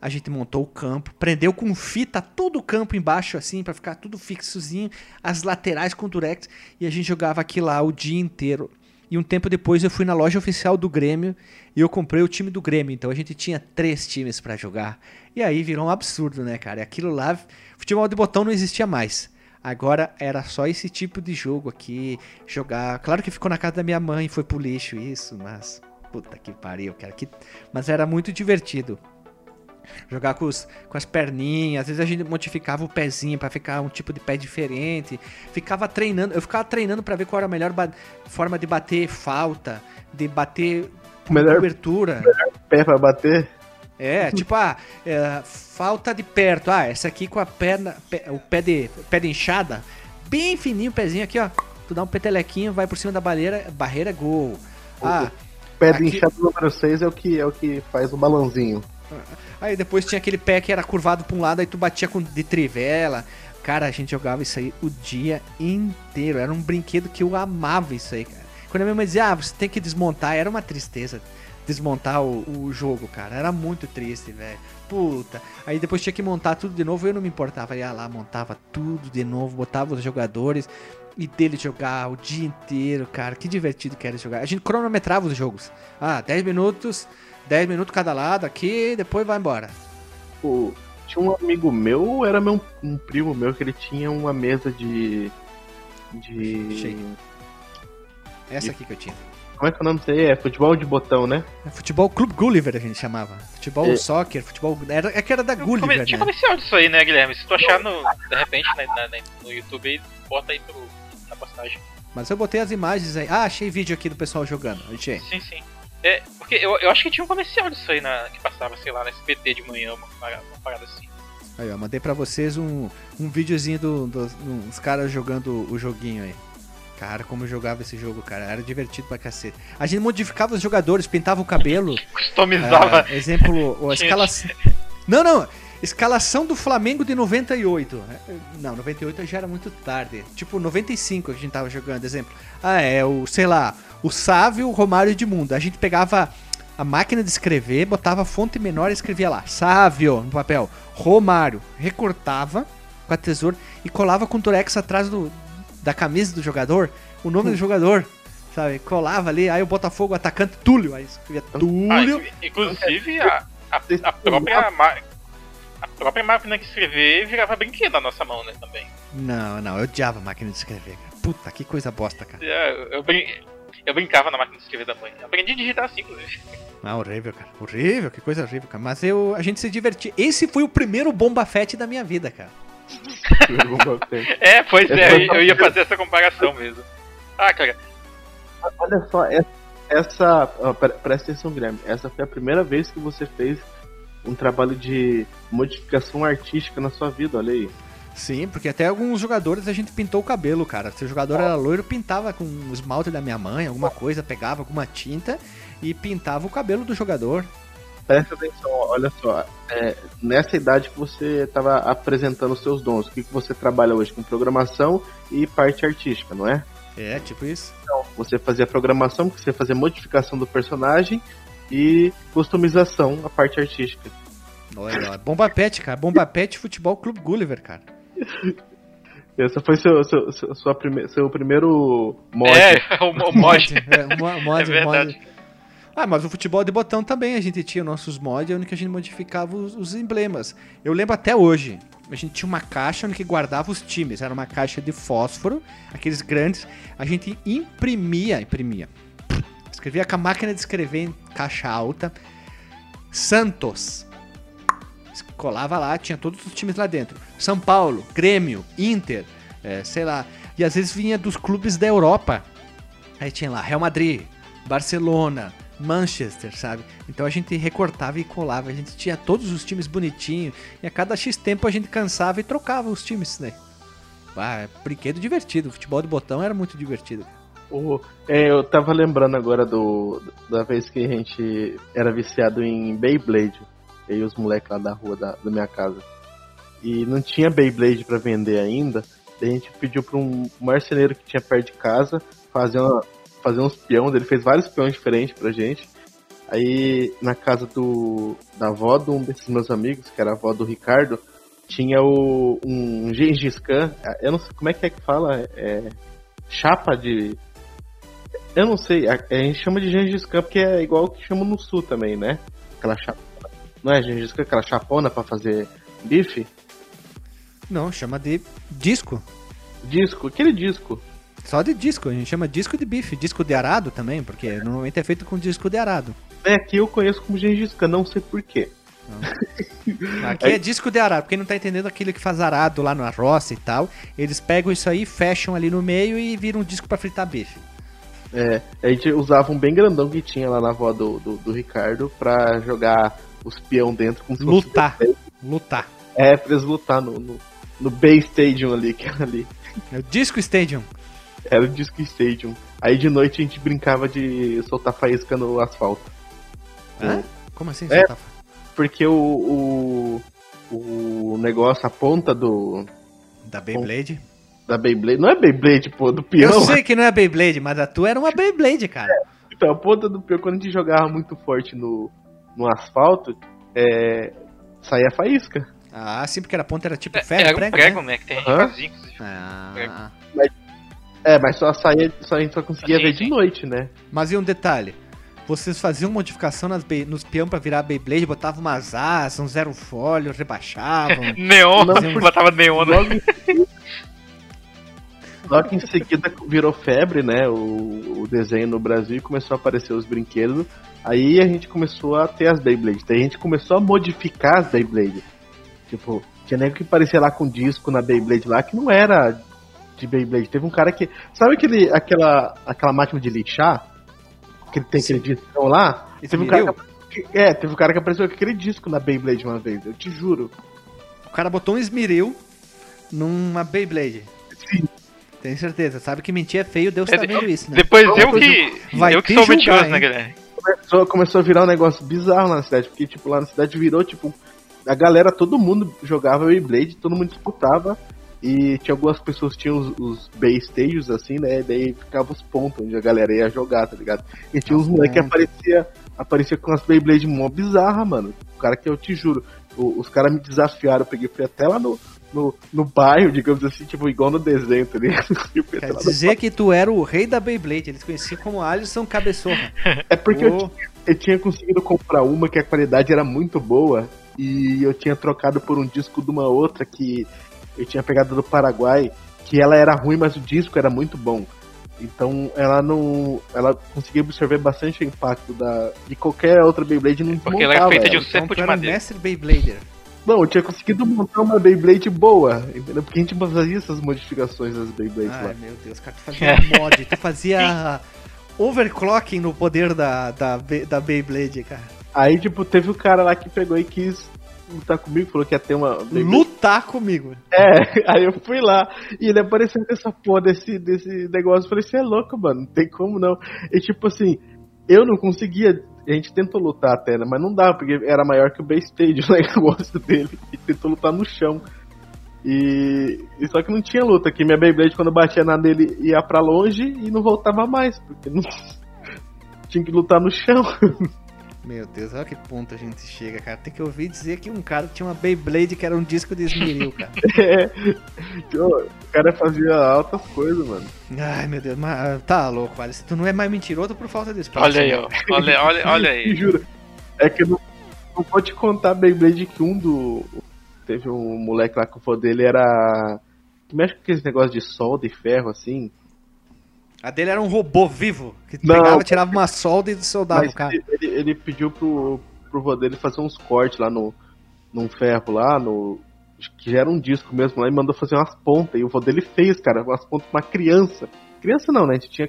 A gente montou o campo, prendeu com fita todo o campo embaixo, assim, pra ficar tudo fixozinho, as laterais com durex, e a gente jogava aqui lá o dia inteiro. E um tempo depois eu fui na loja oficial do Grêmio e eu comprei o time do Grêmio. Então a gente tinha três times pra jogar. E aí virou um absurdo, né, cara? E aquilo lá, futebol de botão não existia mais. Agora era só esse tipo de jogo aqui, jogar. Claro que ficou na casa da minha mãe, foi pro lixo isso, mas puta que pariu, cara. Que... Mas era muito divertido. Jogar com, os, com as perninhas, às vezes a gente modificava o pezinho pra ficar um tipo de pé diferente. Ficava treinando, eu ficava treinando pra ver qual era a melhor forma de bater falta, de bater melhor cobertura. pé pra bater. É, tipo, ah, é, falta de perto. Ah, essa aqui com a perna, pé- o pé de, pé de enxada, bem fininho o pezinho aqui, ó. Tu dá um petelequinho, vai por cima da barreira, barreira gol. Ah, Pé inchado número 6 é o que é o que faz o balãozinho. aí depois tinha aquele pé que era curvado pra um lado, aí tu batia com de trivela. Cara, a gente jogava isso aí o dia inteiro. Era um brinquedo que eu amava isso aí, cara. Quando a minha mãe dizia, ah, você tem que desmontar, era uma tristeza desmontar o, o jogo, cara. Era muito triste, velho. Puta. Aí depois tinha que montar tudo de novo, eu não me importava. Ia lá, montava tudo de novo, botava os jogadores e dele jogar o dia inteiro, cara. Que divertido que era jogar. A gente cronometrava os jogos. Ah, 10 minutos, 10 minutos cada lado aqui, depois vai embora. O- tinha um amigo meu, era meu, um primo meu, que ele tinha uma mesa de. de. Cheio. Essa aqui que eu tinha. Como é que é o nome disso aí? É futebol de botão, né? Futebol Clube Gulliver a gente chamava. Futebol É. soccer, futebol. Era, é que era da Eu Gulliver, come- Tinha né? comercial disso aí, né, Guilherme? Se tu achar no, de repente na- na- na- no YouTube aí, bota aí pro, na postagem. Mas eu botei as imagens aí. Ah, achei vídeo aqui do pessoal jogando. Achei. Sim, sim. É, porque eu, eu acho que tinha um comercial disso aí na, que passava, sei lá, na SBT de manhã, uma parada, uma parada assim. Aí, ó, mandei pra vocês um, um videozinho do- dos uns caras jogando o joguinho aí. Cara, como eu jogava esse jogo, cara. Era divertido pra cacete. A gente modificava os jogadores, pintava o cabelo. Customizava. Ah, exemplo, a escalação. Não, não. Escalação do Flamengo de 98. Não, 98 já era muito tarde. Tipo, 95 que a gente tava jogando, exemplo. Ah, é o, sei lá, o Sávio, o Romário e Edmundo. A gente pegava a máquina de escrever, botava a fonte menor e escrevia lá, Sávio, no papel, Romário. Recortava com a tesoura e colava com o Durex atrás do, da camisa do jogador, o nome do jogador. Sabe, colava ali, aí o Botafogo atacante Túlio, aí escrevia Ah, Túlio. inclu- inclusive, a, a, a própria a própria máquina de escrever virava brinquedo na nossa mão, né, também. Não, não, eu odiava a máquina de escrever, cara. Puta, que coisa bosta, cara. É, Eu, brin- Eu brincava na máquina de escrever da mãe. Aprendi a digitar assim, inclusive. Ah, horrível, cara. Horrível, que coisa horrível, cara. Mas eu, a gente se divertia. Esse foi o primeiro Bomba Fett da minha vida, cara. É, pois é, eu, eu ia fazer essa comparação mesmo. Ah, cara, Olha só, essa. essa ó, pre- presta atenção, Guilherme. Essa foi a primeira vez que você fez um trabalho de modificação artística na sua vida, olha aí. Sim, porque até alguns jogadores a gente pintou o cabelo, cara. Se o jogador era loiro, pintava com o esmalte da minha mãe, alguma coisa, pegava alguma tinta e pintava o cabelo do jogador. Presta atenção, olha só. é, nessa idade que você estava apresentando os seus dons, o que, que você trabalha hoje com programação e parte artística, não é? É, tipo isso. Você fazia programação, você fazia modificação do personagem e customização, a parte artística. Olha, Bomba Pet, cara. Bomba Pet Futebol Clube Gulliver, cara. Esse foi seu, seu, seu, sua prime- seu primeiro mod. é, o, o mod. É, mo- mod, É verdade. mod. Ah, mas o futebol de botão também a gente tinha nossos mods, onde que a gente modificava os, os emblemas. Eu lembro até hoje, a gente tinha uma caixa onde que guardava os times. Era uma caixa de fósforo, aqueles grandes. A gente imprimia, imprimia. Escrevia com a máquina de escrever em caixa alta. Santos. Colava lá, tinha todos os times lá dentro. São Paulo, Grêmio, Inter, é, sei lá. E às vezes vinha dos clubes da Europa. Aí tinha lá Real Madrid, Barcelona, Manchester, sabe? Então a gente recortava e colava. A gente tinha todos os times bonitinhos. E a cada X tempo a gente cansava e trocava os times, né? Ah, é brinquedo divertido. Futebol de botão era muito divertido. O- é, eu tava lembrando agora do da vez que a gente era viciado em Beyblade. E os moleques lá da rua da, da minha casa. E não tinha Beyblade pra vender ainda. A gente pediu pra um marceneiro que tinha perto de casa fazer, uma, fazer uns peões. Ele fez vários peões diferentes pra gente. Aí na casa do da avó de um desses meus amigos, que era a avó do Ricardo, tinha o, um Gengis Khan. Eu não sei como é que é que fala. É, chapa de. Eu não sei, a, a gente chama de Gengis Khan porque é igual o que chama no sul também, né? Aquela chapa. Não é Gengis Khan, aquela chapona pra fazer bife? Não, chama de disco. Disco, aquele disco. Só de disco. A gente chama disco de bife. Disco de arado também, porque normalmente é feito com disco de arado. É, aqui eu conheço como Gengis Khan, não sei porquê. Aqui é disco de arado. Quem não tá entendendo aquilo que faz arado lá na roça e tal, eles pegam isso aí, fecham ali no meio e viram um disco pra fritar bife. É, a gente usava um bem grandão que tinha lá na avó do, do, do Ricardo pra jogar os peão dentro fosse- Lutar. Lutar. É, pra eles lutar no, no, no Bay Stadium ali, que era ali. É o Disco Stadium. Era o Disco Stadium. Aí de noite a gente brincava de soltar faísca no asfalto. Hã? Como assim? É. você tá- Porque o, o, o negócio, a ponta do Da Beyblade? Da Beyblade, não é Beyblade, pô, do peão. Eu sei que não é Beyblade, mas a tua era uma Beyblade, cara. Então, a ponta do peão, quando a gente jogava muito forte no, no asfalto, é, saía faísca. Ah, sim, porque a ponta era tipo ferro, Era um prego, prego, né? né? Que tem inclusive. Ah, É, mas só saía, só, a gente só conseguia Sim, ver de sim. noite, né? mas e um detalhe? Vocês faziam modificação nas nos peão pra virar Beyblade, botavam umas asas, um zero folho, rebaixavam. Neon, Não, porque- botava neon, né? Logo seguida, logo em seguida virou febre, né? O, o desenho no Brasil e começou a aparecer os brinquedos. Aí a gente começou a ter as Beyblades. Daí a gente começou a modificar as Beyblades. Tipo, tinha nego que parecia lá com disco na Beyblade lá que não era de Beyblade. Teve um cara que. Sabe aquele, aquela, aquela máquina de lixar? Que tem aquele disco lá? Esse Teve um cara que, é, teve um cara que apareceu com aquele disco na Beyblade uma vez, eu te juro. O cara botou um esmeril numa Beyblade. Sim. Tem certeza. Sabe que mentir é feio, Deus tá vendo isso, né? Depois eu que. vai eu que sou julgar, mentiroso, hein? né, galera? começou, começou a virar um negócio bizarro lá na cidade, porque, tipo, lá na cidade virou, tipo, a galera, todo mundo jogava Beyblade, todo mundo disputava, e tinha algumas pessoas que tinham os, os Bay Stages, assim, né, e daí ficava os pontos onde a galera ia jogar, tá ligado? E tinha uns moleques que pontos. aparecia, aparecia com as Beyblade mó bizarra, mano. O cara que eu te juro, o- os caras me desafiaram, eu peguei, fui até lá no, no, no bairro, digamos assim, tipo, igual no desenho, tá ligado? Quer dizer que tu era o rei da Beyblade. Eles conheciam como Alisson Cabeçorra. É porque eu Ô, eu tinha conseguido comprar uma que a qualidade era muito boa e eu tinha trocado por um disco de uma outra que eu tinha pegado do Paraguai, que ela era ruim, mas o disco era muito bom. Então ela não. Ela conseguia absorver bastante o impacto da, de qualquer outra Beyblade não Porque ela era feita de um. Então, cepo tu de madeira. mestre Beyblader. Não, eu tinha conseguido montar uma Beyblade boa, entendeu? Porque a gente fazia essas modificações das Beyblades Ai, lá. meu Deus, cara, tu fazia mod, tu fazia overclocking no poder da, da, da Beyblade, cara. Aí, tipo, teve o cara lá que pegou e quis lutar comigo, falou que ia ter uma Beyblade. Lutar comigo. É, aí eu fui lá e ele apareceu com essa porra desse, desse negócio. Eu falei, você é louco, mano, não tem como não. E tipo assim, eu não conseguia. A gente tentou lutar até, né? Mas não dava, porque era maior que o base stage o negócio dele. E tentou lutar no chão. E, e só que não tinha luta, que minha Beyblade quando batia na dele ia pra longe e não voltava mais, porque não tinha que lutar no chão. Meu Deus, olha que ponto a gente chega, cara. Tem que ouvir dizer que um cara tinha uma Beyblade que era um disco de esmeril, cara. É. O cara fazia altas coisas, mano. Ai, meu Deus, mas tá louco, Alice. Tu não é mais mentiroso por falta de espaço. Olha aí, né? ó. Olha, olha, olha aí. juro. É que eu não, não vou te contar Beyblade que um do. Teve um moleque lá que o vô dele era. Que mexe com aqueles negócios de solda e ferro assim. A dele era um robô vivo, que Não. pegava, tirava uma solda e soldava o cara. ele, ele, pediu pro, pro vô dele fazer uns cortes lá no. num ferro lá, no. Que já era um disco mesmo lá e mandou fazer umas pontas. E o vô dele fez, cara, umas pontas pra uma criança. Criança não, né? A gente tinha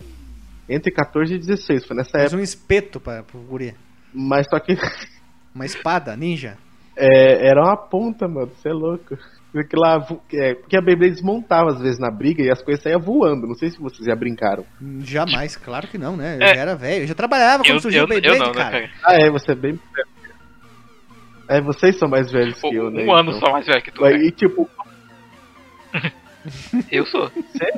entre 14 e 16, foi nessa Fez época. um espeto pra, pro guri. Mas só que Uma espada, ninja. É, era uma ponta, mano, você é louco. Porque, lá, é, porque a Beyblade desmontava às vezes na briga e as coisas saíam voando. Não sei se vocês já brincaram. Jamais, claro que não, né? Eu É. já era velho. Eu já trabalhava quando Eu, surgiu eu, o Beyblade, eu não, né, cara. cara? Ah, é, você é bem. É, vocês são mais velhos que eu, né? Um ano então. só mais velho que tu. né? E tipo, Eu sou. Você?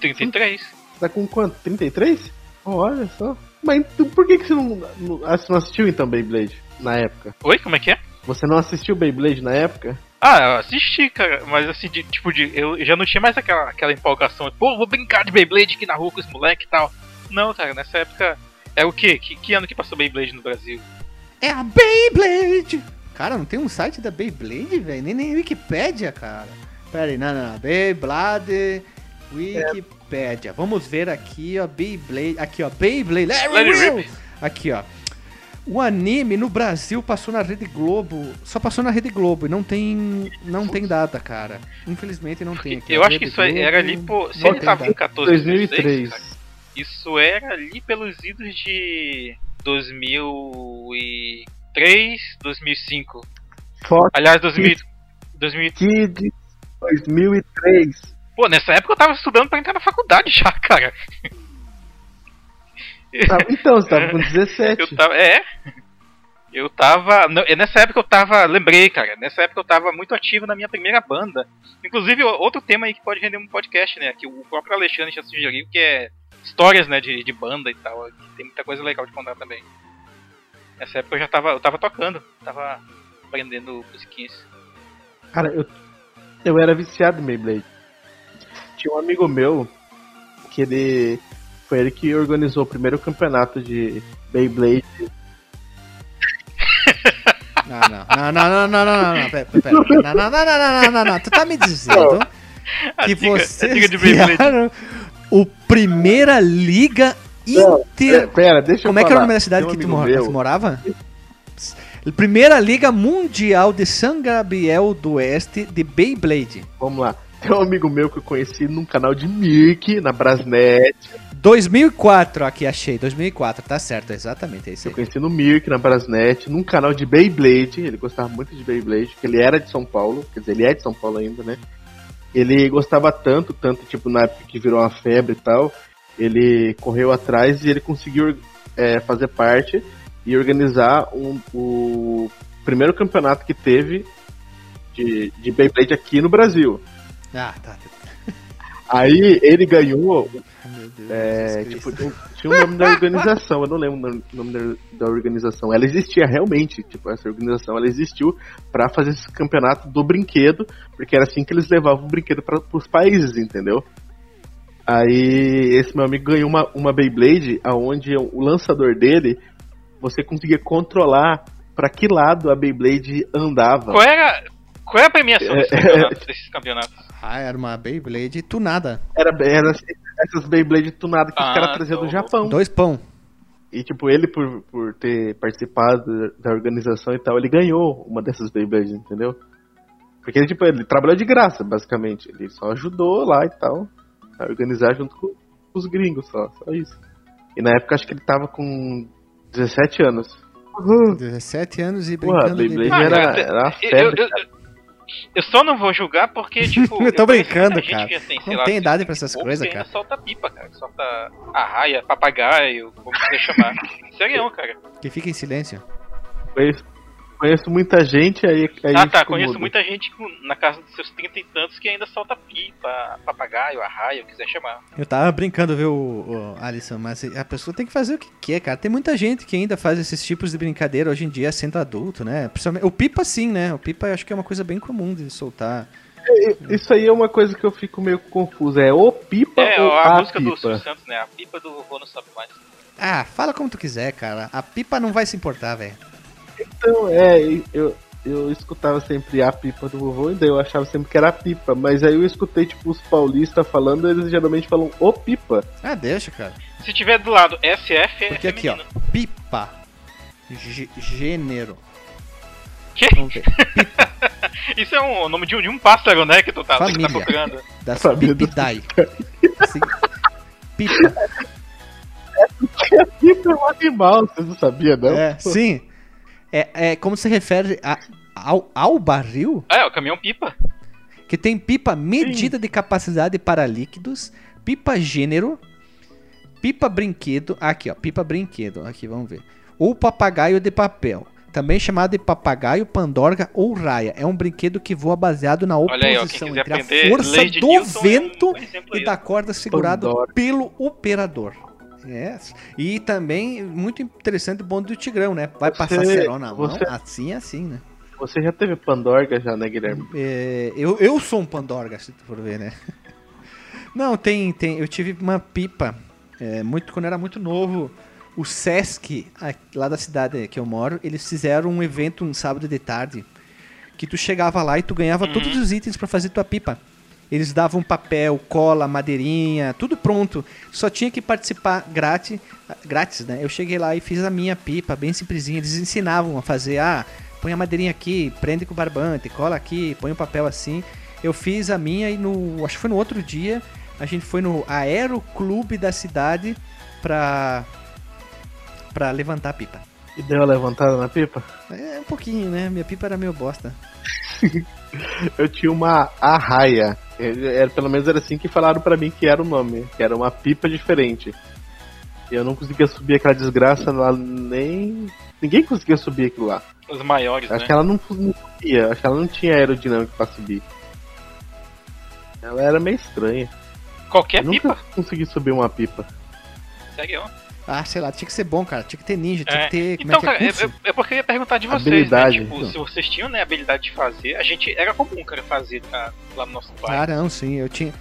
33. tá com quanto? 33? Oh, olha só. Mas então, por que, que você não, não assistiu então Beyblade na época? Oi, como é que é? Você não assistiu Beyblade na época? Ah, eu assisti, cara, mas assim, de, tipo, de, eu já não tinha mais aquela, aquela empolgação. Pô, vou brincar de Beyblade aqui na rua com os moleque e tal. Não, cara, nessa época. É o quê? Que, que ano que passou Beyblade no Brasil? É a Beyblade! Cara, não tem um site da Beyblade, velho? Nem, nem Wikipédia, cara. Pera aí, não, não, não. Beyblade Wikipédia. Vamos ver aqui, ó, Beyblade. Aqui, ó, Beyblade. Larry Larry Will! Aqui, ó. O anime no Brasil passou na Rede Globo. Só passou na Rede Globo e não tem. Não tem data, cara. Infelizmente não tem aqui. eu acho que isso Globo, era ali, pô. Se ele tava em data. 14, 2003. 16, cara, isso era ali pelos idos de 2003, 2005. Fox Aliás, 2000, 2000. Kids 2003. Pô, nessa época eu tava estudando pra entrar na faculdade já, cara. Então, você tava com 17. Eu tava. É. Eu tava. é Nessa época eu tava. Lembrei, cara. Nessa época eu tava muito ativo na minha primeira banda. Inclusive, outro tema aí que pode render um podcast, né? Que o próprio Alexandre já sugeriu, que é histórias, né, de, de banda e tal. Tem muita coisa legal de contar também. Nessa época eu já tava. Eu tava tocando. Tava aprendendo musiquinhas. Cara, eu, eu era viciado em Beyblade. Tinha um amigo meu que ele. Foi ele que organizou o primeiro campeonato de Beyblade. Não, não, não, não, não, não, não, não, pera, pera, pera. Não, não, não, não, não, não, não, não. Tu tá me dizendo A que dica- a vocês criaram o Primeira Liga Não, Inter... Pera, deixa Como eu é que era o nome da cidade um que tu, meu- tu morava? Primeira Liga Mundial de San Gabriel do Oeste de Beyblade. Vamos lá. Tem um amigo meu que eu conheci num canal de Mirk, na Brasnet. 2004, aqui achei, 2004, tá certo, exatamente, é isso Eu aí. conheci no Mirk, na Brasnet, num canal de Beyblade. Ele gostava muito de Beyblade, porque ele era de São Paulo. Quer dizer, ele é de São Paulo ainda, né? Ele gostava tanto, tanto, tipo, na época que virou uma febre e tal. Ele correu atrás e ele conseguiu é, fazer parte e organizar um- o primeiro campeonato que teve de, de Beyblade aqui no Brasil. Ah, tá. Aí ele ganhou Deus, É, tipo, tinha o nome da organização, eu não lembro o nome da, da organização. Ela existia realmente, tipo, essa organização ela existiu pra fazer esse campeonato do brinquedo, porque era assim que eles levavam o brinquedo para os países, entendeu? Aí esse meu amigo ganhou uma, uma Beyblade, aonde o lançador dele você conseguia controlar pra que lado a Beyblade andava. Qual era. Qual era a premiação É? Desses campeonatos? Ah, era uma Beyblade tunada. Era, era, essas Beyblade tunadas que os Ah, caras traziam do Japão. Dois pão. E, tipo, ele, por, por ter participado da organização e tal, ele ganhou uma dessas Beyblades, entendeu? Porque, ele, tipo, ele trabalhou de graça, basicamente. Ele só ajudou lá e tal, a organizar junto com os gringos, só, só isso. E na época, acho que ele tava com 17 anos. Uhum. 17 anos e Porra, brincando de Beyblade Ah, era, era uma Eu, febre. eu- eu- eu só não vou julgar porque, tipo. Eu tô conheço brincando, gente cara. que, assim, Não lá, tem idade pra essas coisas, cara. solta pipa, cara. Solta arraia, papagaio, como quiser chamar. Sério, cara. Que fica em silêncio. Conheço, conheço muita gente aí. aí ah, tá. Conheço mudo. muita gente na casa dos seus 30 e tantos que ainda solta pipa, papagaio, arraia, o que quiser chamar. Eu tava brincando, viu, o, Alisson, mas a pessoa tem que fazer o que quer, cara. Tem muita gente que ainda faz esses tipos de brincadeira hoje em dia sendo adulto, né? Principalmente, o pipa sim, né? O pipa eu acho que é uma coisa bem comum de soltar. Isso aí é uma coisa que eu fico meio confuso. É o pipa É, ou a, a, música do pipa? Silvio Santos, né? A pipa do vovô não sabe mais. Ah, fala como tu quiser, cara. A pipa não vai se importar, velho. Então, é, eu, eu escutava sempre a pipa do vovô, e daí eu achava sempre que era a pipa. Mas aí eu escutei, tipo, os paulistas falando, eles geralmente falam o pipa. Ah, deixa, cara. Se tiver do lado SF, é Porque aqui, ó, pipa. Gê- gênero. Que? Vamos ver. Isso é um, o nome de um, de um pássaro, né? Que tu tá, que tá Família. procurando. Das Família do- pipidae. Assim, pipa. Pipa é um animal, vocês não sabiam, não? É, sim. É, é como se refere a- ao, ao barril Ah, é, o caminhão pipa. que tem pipa medida de capacidade para líquidos, pipa gênero, pipa brinquedo, aqui ó, pipa brinquedo, aqui vamos ver. Ou papagaio de papel, também chamado de papagaio, pandorga ou raia. É um brinquedo que voa baseado na aí, ó, oposição quiser entre a força do Newton é um vento exemplo e aí. da corda segurado Pandora. pelo operador. Yes. E também muito interessante o bonde do Tigrão, né? Vai Você- passar cerol na mão, você- assim assim, né? Você já teve Pandorga já, né, Guilherme? É, eu, eu sou um pandorga, se tu for ver, né? Não, tem, tem. Eu tive uma pipa, é, muito quando eu era muito novo. O Sesc, a- lá da cidade que eu moro, eles fizeram um evento um sábado de tarde que tu chegava lá e tu ganhava Uhum. todos os itens pra fazer tua pipa. Eles davam papel, cola, madeirinha, tudo pronto. Só tinha que participar grátis, grátis, né? Eu cheguei lá e fiz a minha pipa, bem simplesinha. Eles ensinavam a fazer, ah, põe a madeirinha aqui, prende com o barbante, cola aqui, põe o papel assim. Eu fiz a minha e no, acho que foi no outro dia, a gente foi no Aeroclube da cidade pra pra levantar a pipa. E deu a levantada na pipa? É um pouquinho, né? Minha pipa era meio bosta. Eu tinha uma arraia. Era, pelo menos era assim que falaram pra mim que era o nome. Que era uma pipa diferente. E eu não conseguia subir aquela desgraça lá, nem. Ninguém conseguia subir aquilo lá. Os maiores, Acho né? que ela não, não subia, acho que ela não tinha aerodinâmica pra subir. Ela era meio estranha. Qualquer eu nunca pipa. consegui subir uma pipa. Segue ó. Ah, sei lá, tinha que ser bom, cara. Tinha que ter ninja, tinha É, que ter. Como Então, é que cara, é? é, é- é porque eu ia perguntar de vocês, Habilidade. né? Tipo, se vocês tinham né, a habilidade de fazer, a gente era comum, cara, fazer tá, lá no nosso pai. Ah, não, sim, eu tinha.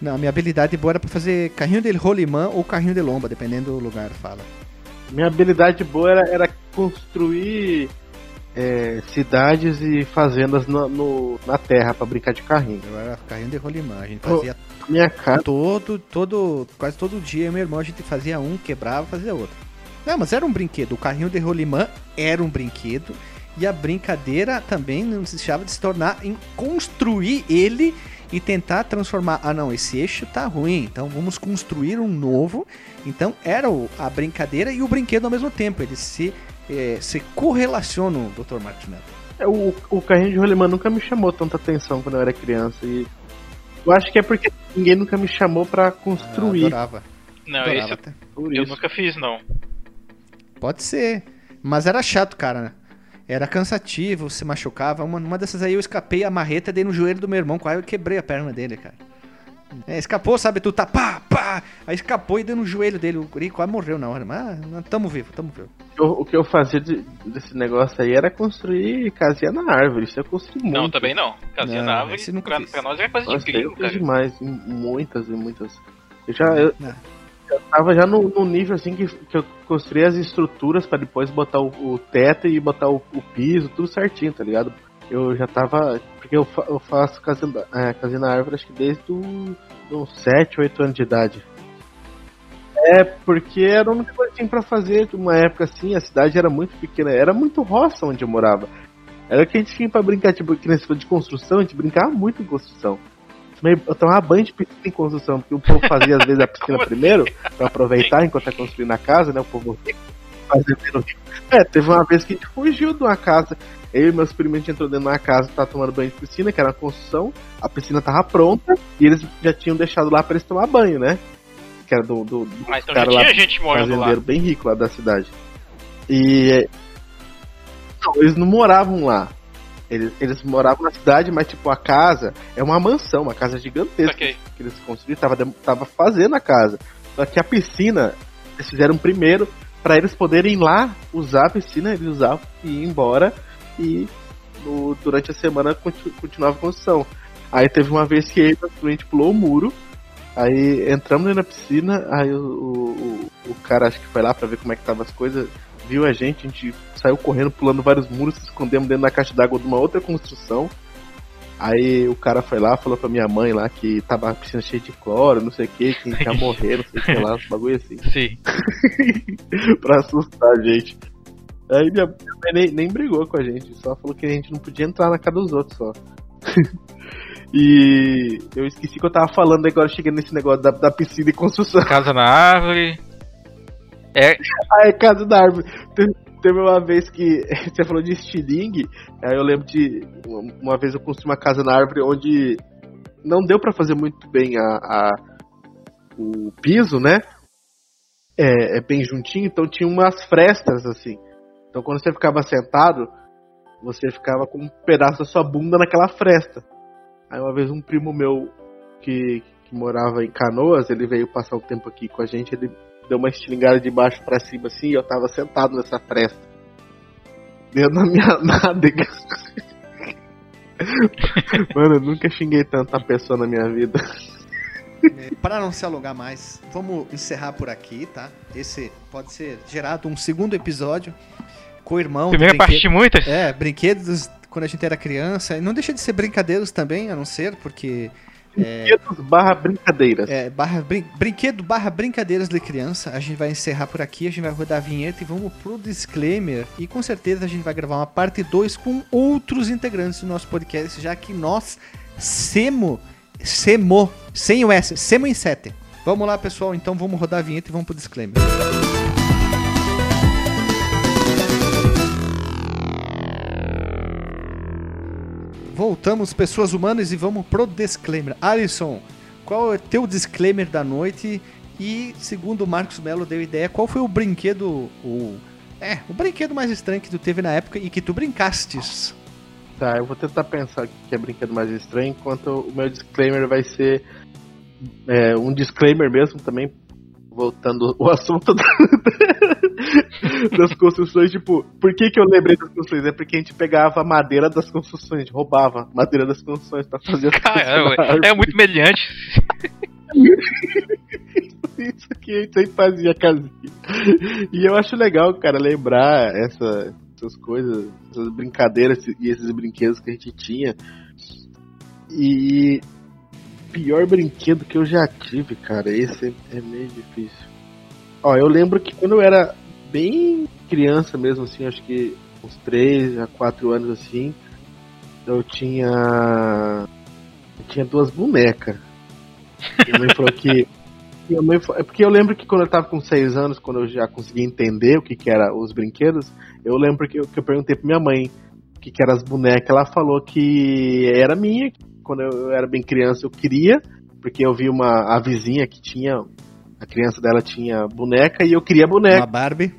Não, minha habilidade boa era pra fazer carrinho de rolimã ou carrinho de lomba, dependendo do lugar, fala. Minha habilidade boa era, era construir é, cidades e fazendas no, no- na terra pra brincar de carrinho. Eu era carrinho de rolimã, a gente fazia Minha casa. todo, todo, quase todo dia, eu meu irmão, a gente fazia um, quebrava, fazia outro. Não, mas era um brinquedo. O carrinho de rolimã era um brinquedo. E a brincadeira também não deixava de se tornar em construir ele e tentar transformar. Ah, não, esse eixo tá ruim, então vamos construir um novo. Então era a brincadeira e o brinquedo ao mesmo tempo. Eles se, eh, se correlacionam, Dr. Martinello. É, O, o carrinho de rolimã nunca me chamou tanta atenção quando eu era criança. E eu acho que é porque ninguém nunca me chamou pra Eu construir. adorava. Não, adorava esse eu isso. nunca fiz, não. Pode ser. Mas era chato, cara. Era cansativo, se machucava. Uma, uma dessas aí eu escapei a marreta, dei no joelho do meu irmão, quase eu quebrei a perna dele, cara. É, escapou, sabe? Tu tá pá, pá. Aí escapou e deu no joelho dele. O guri quase morreu na hora. Mas ah, tamo vivo, tamo vivo. Eu- o que eu fazia de- desse negócio aí era construir casinha na árvore. Isso eu construí muito. Não, também não. Casinha Não, na árvore, nunca pra, fiz. pra nós era coisa de Nossa, eu gringo, cara. demais. em Muitas e muitas. Eu já, eu, Não. eu tava já no, no nível assim que, que eu construí as estruturas pra depois botar o, o teto e botar o, o piso, tudo certinho, tá ligado? Eu já tava. Porque eu, fa- eu faço casinha, é, casinha na árvore acho que desde os 7, 8 anos de idade. É, porque era a única coisa que tinha pra fazer uma época assim, a cidade era muito pequena, era muito roça onde eu morava. Era que a gente tinha pra brincar, tipo, que nesse de construção, a gente brincava muito em construção. Eu tomava banho de piscina em construção, porque o povo fazia às vezes a piscina primeiro, pra aproveitar enquanto tá construindo a casa, né? O povo fazendo É, teve uma vez que a gente fugiu de uma casa. Eu e meus primos a gente entrou dentro de uma casa, tava tomando banho de piscina, que era uma construção, a piscina tava pronta, e eles já tinham deixado lá pra eles tomar banho, né? Que era do, do, do Mas então cara já lá, tinha gente morando lá. bem rico lá da cidade. E. Não, eles não moravam lá. Eles, eles moravam na cidade, mas tipo, a casa é uma mansão, uma casa gigantesca Ok. que eles construíram, tava, tava fazendo a casa. Só que a piscina, eles fizeram primeiro para eles poderem ir lá usar a piscina, eles usavam e ir embora e no- durante a semana continu, continuava a construção. Aí teve uma vez que ele, a gente pulou o muro, aí entramos da piscina, aí o, o, o- cara acho que foi lá pra ver como é que tava as coisas, viu a gente, a gente saiu correndo, pulando vários muros, se escondemos dentro da caixa d'água de uma outra construção. Aí o cara foi lá, falou pra minha mãe lá que tava a piscina cheia de cloro, não sei o que, que ia morrer, não sei o que lá, uns bagulho assim, Sim. pra assustar a gente. Aí minha minha mãe nem, nem brigou com a gente, só falou que a gente não podia entrar na casa dos outros só. e eu esqueci que eu tava falando agora, cheguei nesse negócio da, da piscina e construção. Casa na árvore. É, Ah, é casa da árvore. Te- Teve uma vez que você falou de estilingue, aí eu lembro de uma- vez eu construí uma casa na árvore onde não deu pra fazer muito bem a, a- o piso, né? É, é bem juntinho, então tinha umas frestas assim. Então quando você ficava sentado, você ficava com um pedaço da sua bunda naquela fresta. Aí uma vez um primo meu que, que morava em Canoas, ele veio passar um tempo aqui com a gente, ele deu uma estilingada de baixo pra cima assim, e eu tava sentado nessa fresta. Deu na minha nádega. Mano, eu nunca xinguei tanta pessoa na minha vida. Para não se alongar mais, vamos encerrar por aqui, tá? Esse pode ser gerado um segundo episódio com o irmão. primeira parte de muitas. É, brinquedos quando a gente era criança. E não deixa de ser brincadeiros também, a não ser, porque. É, Brinquedos barra brincadeiras. é, barra, brin- brinquedo barra brincadeiras de criança. A gente vai encerrar por aqui, a gente vai rodar a vinheta e vamos pro disclaimer. E com certeza a gente vai gravar uma parte 2 com outros integrantes do nosso podcast, já que nós semo, semo, sem o S, semo em 7. Vamos lá, pessoal, então vamos rodar a vinheta e vamos pro disclaimer. Voltamos, pessoas humanas, e vamos pro disclaimer. Alisson, qual é teu disclaimer da noite? E, segundo o Marcos Melo deu ideia, qual foi o brinquedo, o... É, o brinquedo mais estranho que tu teve na época e que tu brincastes? Tá, eu vou tentar pensar o que é brinquedo mais estranho, enquanto o meu disclaimer vai ser é, um disclaimer mesmo também, voltando o assunto da- das construções, tipo, por que que eu lembrei das construções? É porque a gente pegava a madeira das construções, roubava madeira das construções pra fazer as Caramba, construções. é muito meliante. Isso que a gente sempre fazia casinha. E eu acho legal, cara, lembrar essa- essas coisas, essas brincadeiras e esses brinquedos que a gente tinha. E pior brinquedo que eu já tive, cara, esse é, é meio difícil. Ó, eu lembro que quando eu era bem criança mesmo, assim, acho que uns 3 a 4 anos assim, eu tinha. Eu tinha duas bonecas. Minha mãe falou que. Minha mãe é porque eu lembro que quando eu tava com 6 anos, quando eu já conseguia entender o que, que era os brinquedos, eu lembro que eu, que eu perguntei pra minha mãe o que, que eram as bonecas. Ela falou que era minha, que quando eu era bem criança eu queria, porque eu vi uma a vizinha que tinha. A criança dela tinha boneca e eu queria boneca. Uma Barbie?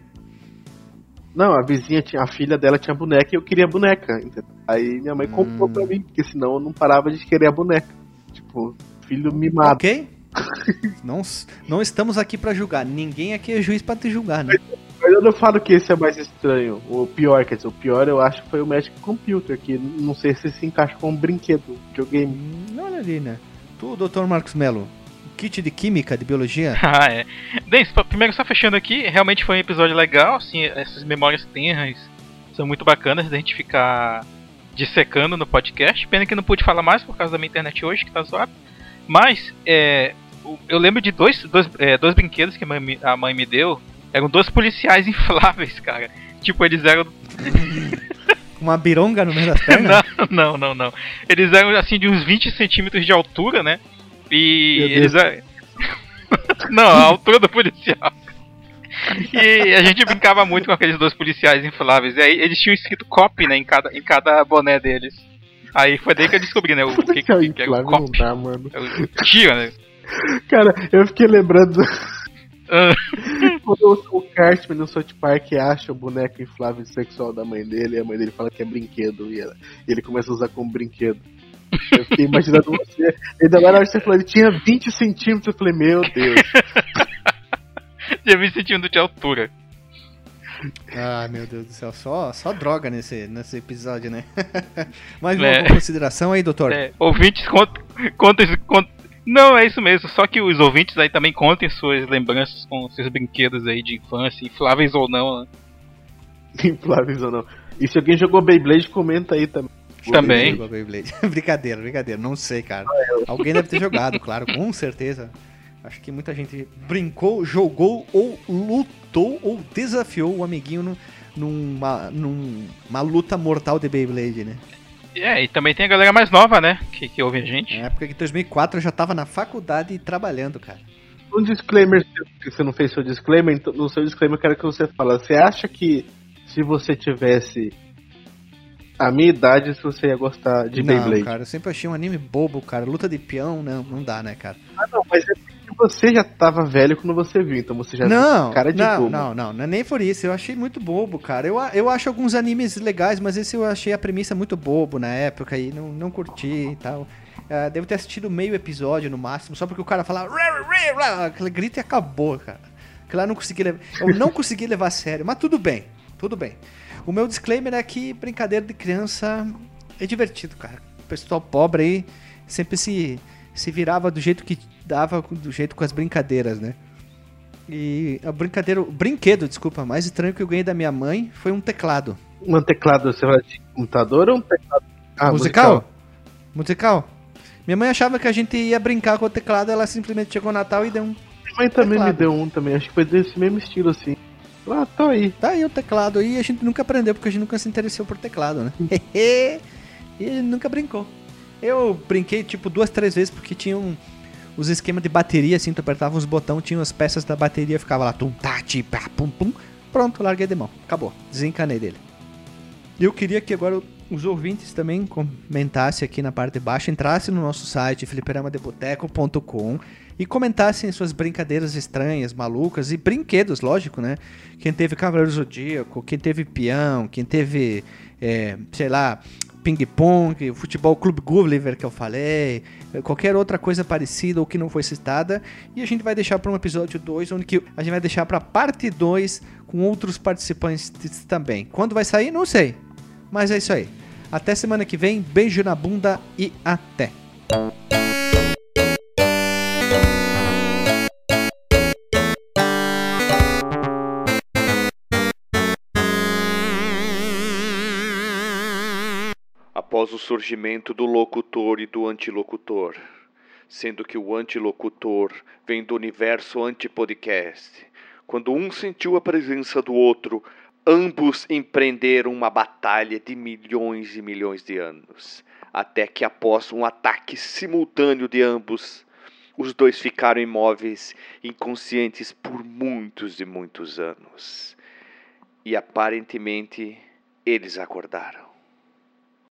Não, a vizinha tinha, a filha dela tinha boneca e eu queria boneca. entendeu? Aí minha mãe comprou Hum. pra mim, porque senão eu não parava de querer a boneca. Tipo, filho mimado. Ok? não, não estamos aqui pra julgar. Ninguém aqui é juiz pra te julgar, né? Mas eu não falo que esse é mais estranho. O pior, quer dizer, o pior eu acho que foi o Magic Computer, que não sei se se encaixa com um brinquedo, videogame. Hum, Olha ali, né? Tu, doutor Marcos Melo, kit de química, de biologia? Ah, é. Bem, primeiro só fechando aqui, realmente foi um episódio legal, assim, essas memórias tenras são muito bacanas da gente ficar dissecando no podcast. Pena que não pude falar mais por causa da minha internet hoje, que tá zoada. Mas, é, eu lembro de dois, dois, é, dois brinquedos que a mãe, me- a mãe me deu. Eram dois policiais infláveis, cara. Tipo, eles eram. Uma bironga no meio das pernas? Não, não, não, não. Eles eram assim de uns 20 centímetros de altura, né? E eles eram. não, a altura do policial. E a gente brincava muito com aqueles dois policiais infláveis. E aí eles tinham escrito cop, né, em cada, em cada boné deles. Aí foi daí que eu descobri, né, o que, que, que era o inflável não cop. dá, mano. É o tiro, né? Cara, eu fiquei lembrando Ah, quando o Cartman no South Park acha o boneco inflável sexual da mãe dele e a mãe dele fala que é brinquedo e, ela- e ele começa a usar como brinquedo. Eu fiquei imaginando você. Ainda na hora que você falou, ele tinha 20 centímetros. Eu falei, meu Deus. Já vi sentindo de altura. Ah, meu Deus do céu, só, só droga nesse, nesse episódio, né? Mais É. uma consideração aí, doutor? É, ouvintes, contem. contem, contem- Não, é isso mesmo. Só que os ouvintes aí também contem suas lembranças com seus brinquedos aí de infância, infláveis ou não, né? Infláveis ou não. E se alguém jogou Beyblade, comenta aí também. Também. Jogou Beyblade. brincadeira, brincadeira, não sei, cara. Alguém deve ter jogado, claro, com certeza. Acho que muita gente brincou, jogou ou lutou ou desafiou o amiguinho num- numa, numa luta mortal de Beyblade, né? É, e também tem a galera mais nova, né? Que, que ouve a gente. Na época que em 2004 eu já tava na faculdade e trabalhando, cara. Um disclaimer, se você não fez seu disclaimer, então, no seu disclaimer eu quero que você fale. Você acha que se você tivesse a minha idade, se você ia gostar de não, Beyblade? cara, eu sempre achei um anime bobo, cara. Luta de peão, não, não dá, né, cara? Ah, não, mas é porque você já tava velho quando você viu, então você já Não, cara de não, bobo. não, não, não é nem por isso. Eu achei muito bobo, cara. Eu, eu acho alguns animes legais, mas esse eu achei a premissa muito bobo na época e não, não curti e tal. Ah, devo ter assistido meio episódio no máximo, só porque o cara falava. Aquele grito e acabou, cara. Aquilo lá eu não consegui levar. Eu não consegui levar a sério, mas tudo bem, tudo bem. O meu disclaimer é que brincadeira de criança é divertido, cara. O pessoal pobre aí sempre se, se virava do jeito que dava, do jeito com as brincadeiras, né? E a brincadeira, o brinquedo, desculpa, mais estranho que eu ganhei da minha mãe foi um teclado. Um teclado, você vai de computador ou um teclado? Ah, musical? musical? Minha mãe achava que a gente ia brincar com o teclado, ela simplesmente chegou no Natal e deu um. Minha mãe também Teclado. me deu um também, acho que foi desse mesmo estilo assim. Ah, tô aí. Tá aí o teclado aí, e a gente nunca aprendeu porque a gente nunca se interessou por teclado, né? e a gente nunca brincou. Eu brinquei tipo duas, três vezes porque tinha um, os esquemas de bateria, assim, tu apertava uns botões, tinha as peças da bateria, ficava lá, tum, tá, ti, pá, pum, pum. Pronto, larguei de mão. Acabou. Desencanei dele. Eu queria que agora os ouvintes também comentassem aqui na parte de baixo, entrassem no nosso site, fliperamadeboteco.com e comentassem suas brincadeiras estranhas, malucas e brinquedos, lógico, né? Quem teve Cavaleiro Zodíaco, quem teve peão, quem teve, é, sei lá, ping-pong, futebol Clube Gulliver que eu falei, qualquer outra coisa parecida ou que não foi citada. E a gente vai deixar para um episódio 2, onde que a gente vai deixar para parte 2 com outros participantes também. Quando vai sair, não sei. Mas é isso aí. Até semana que vem, beijo na bunda e até. Após o surgimento do locutor e do antilocutor, sendo que o antilocutor vem do universo antipodcast. Quando um sentiu a presença do outro, ambos empreenderam uma batalha de milhões e milhões de anos, até que após um ataque simultâneo de ambos, os dois ficaram imóveis, inconscientes por muitos e muitos anos. E aparentemente eles acordaram.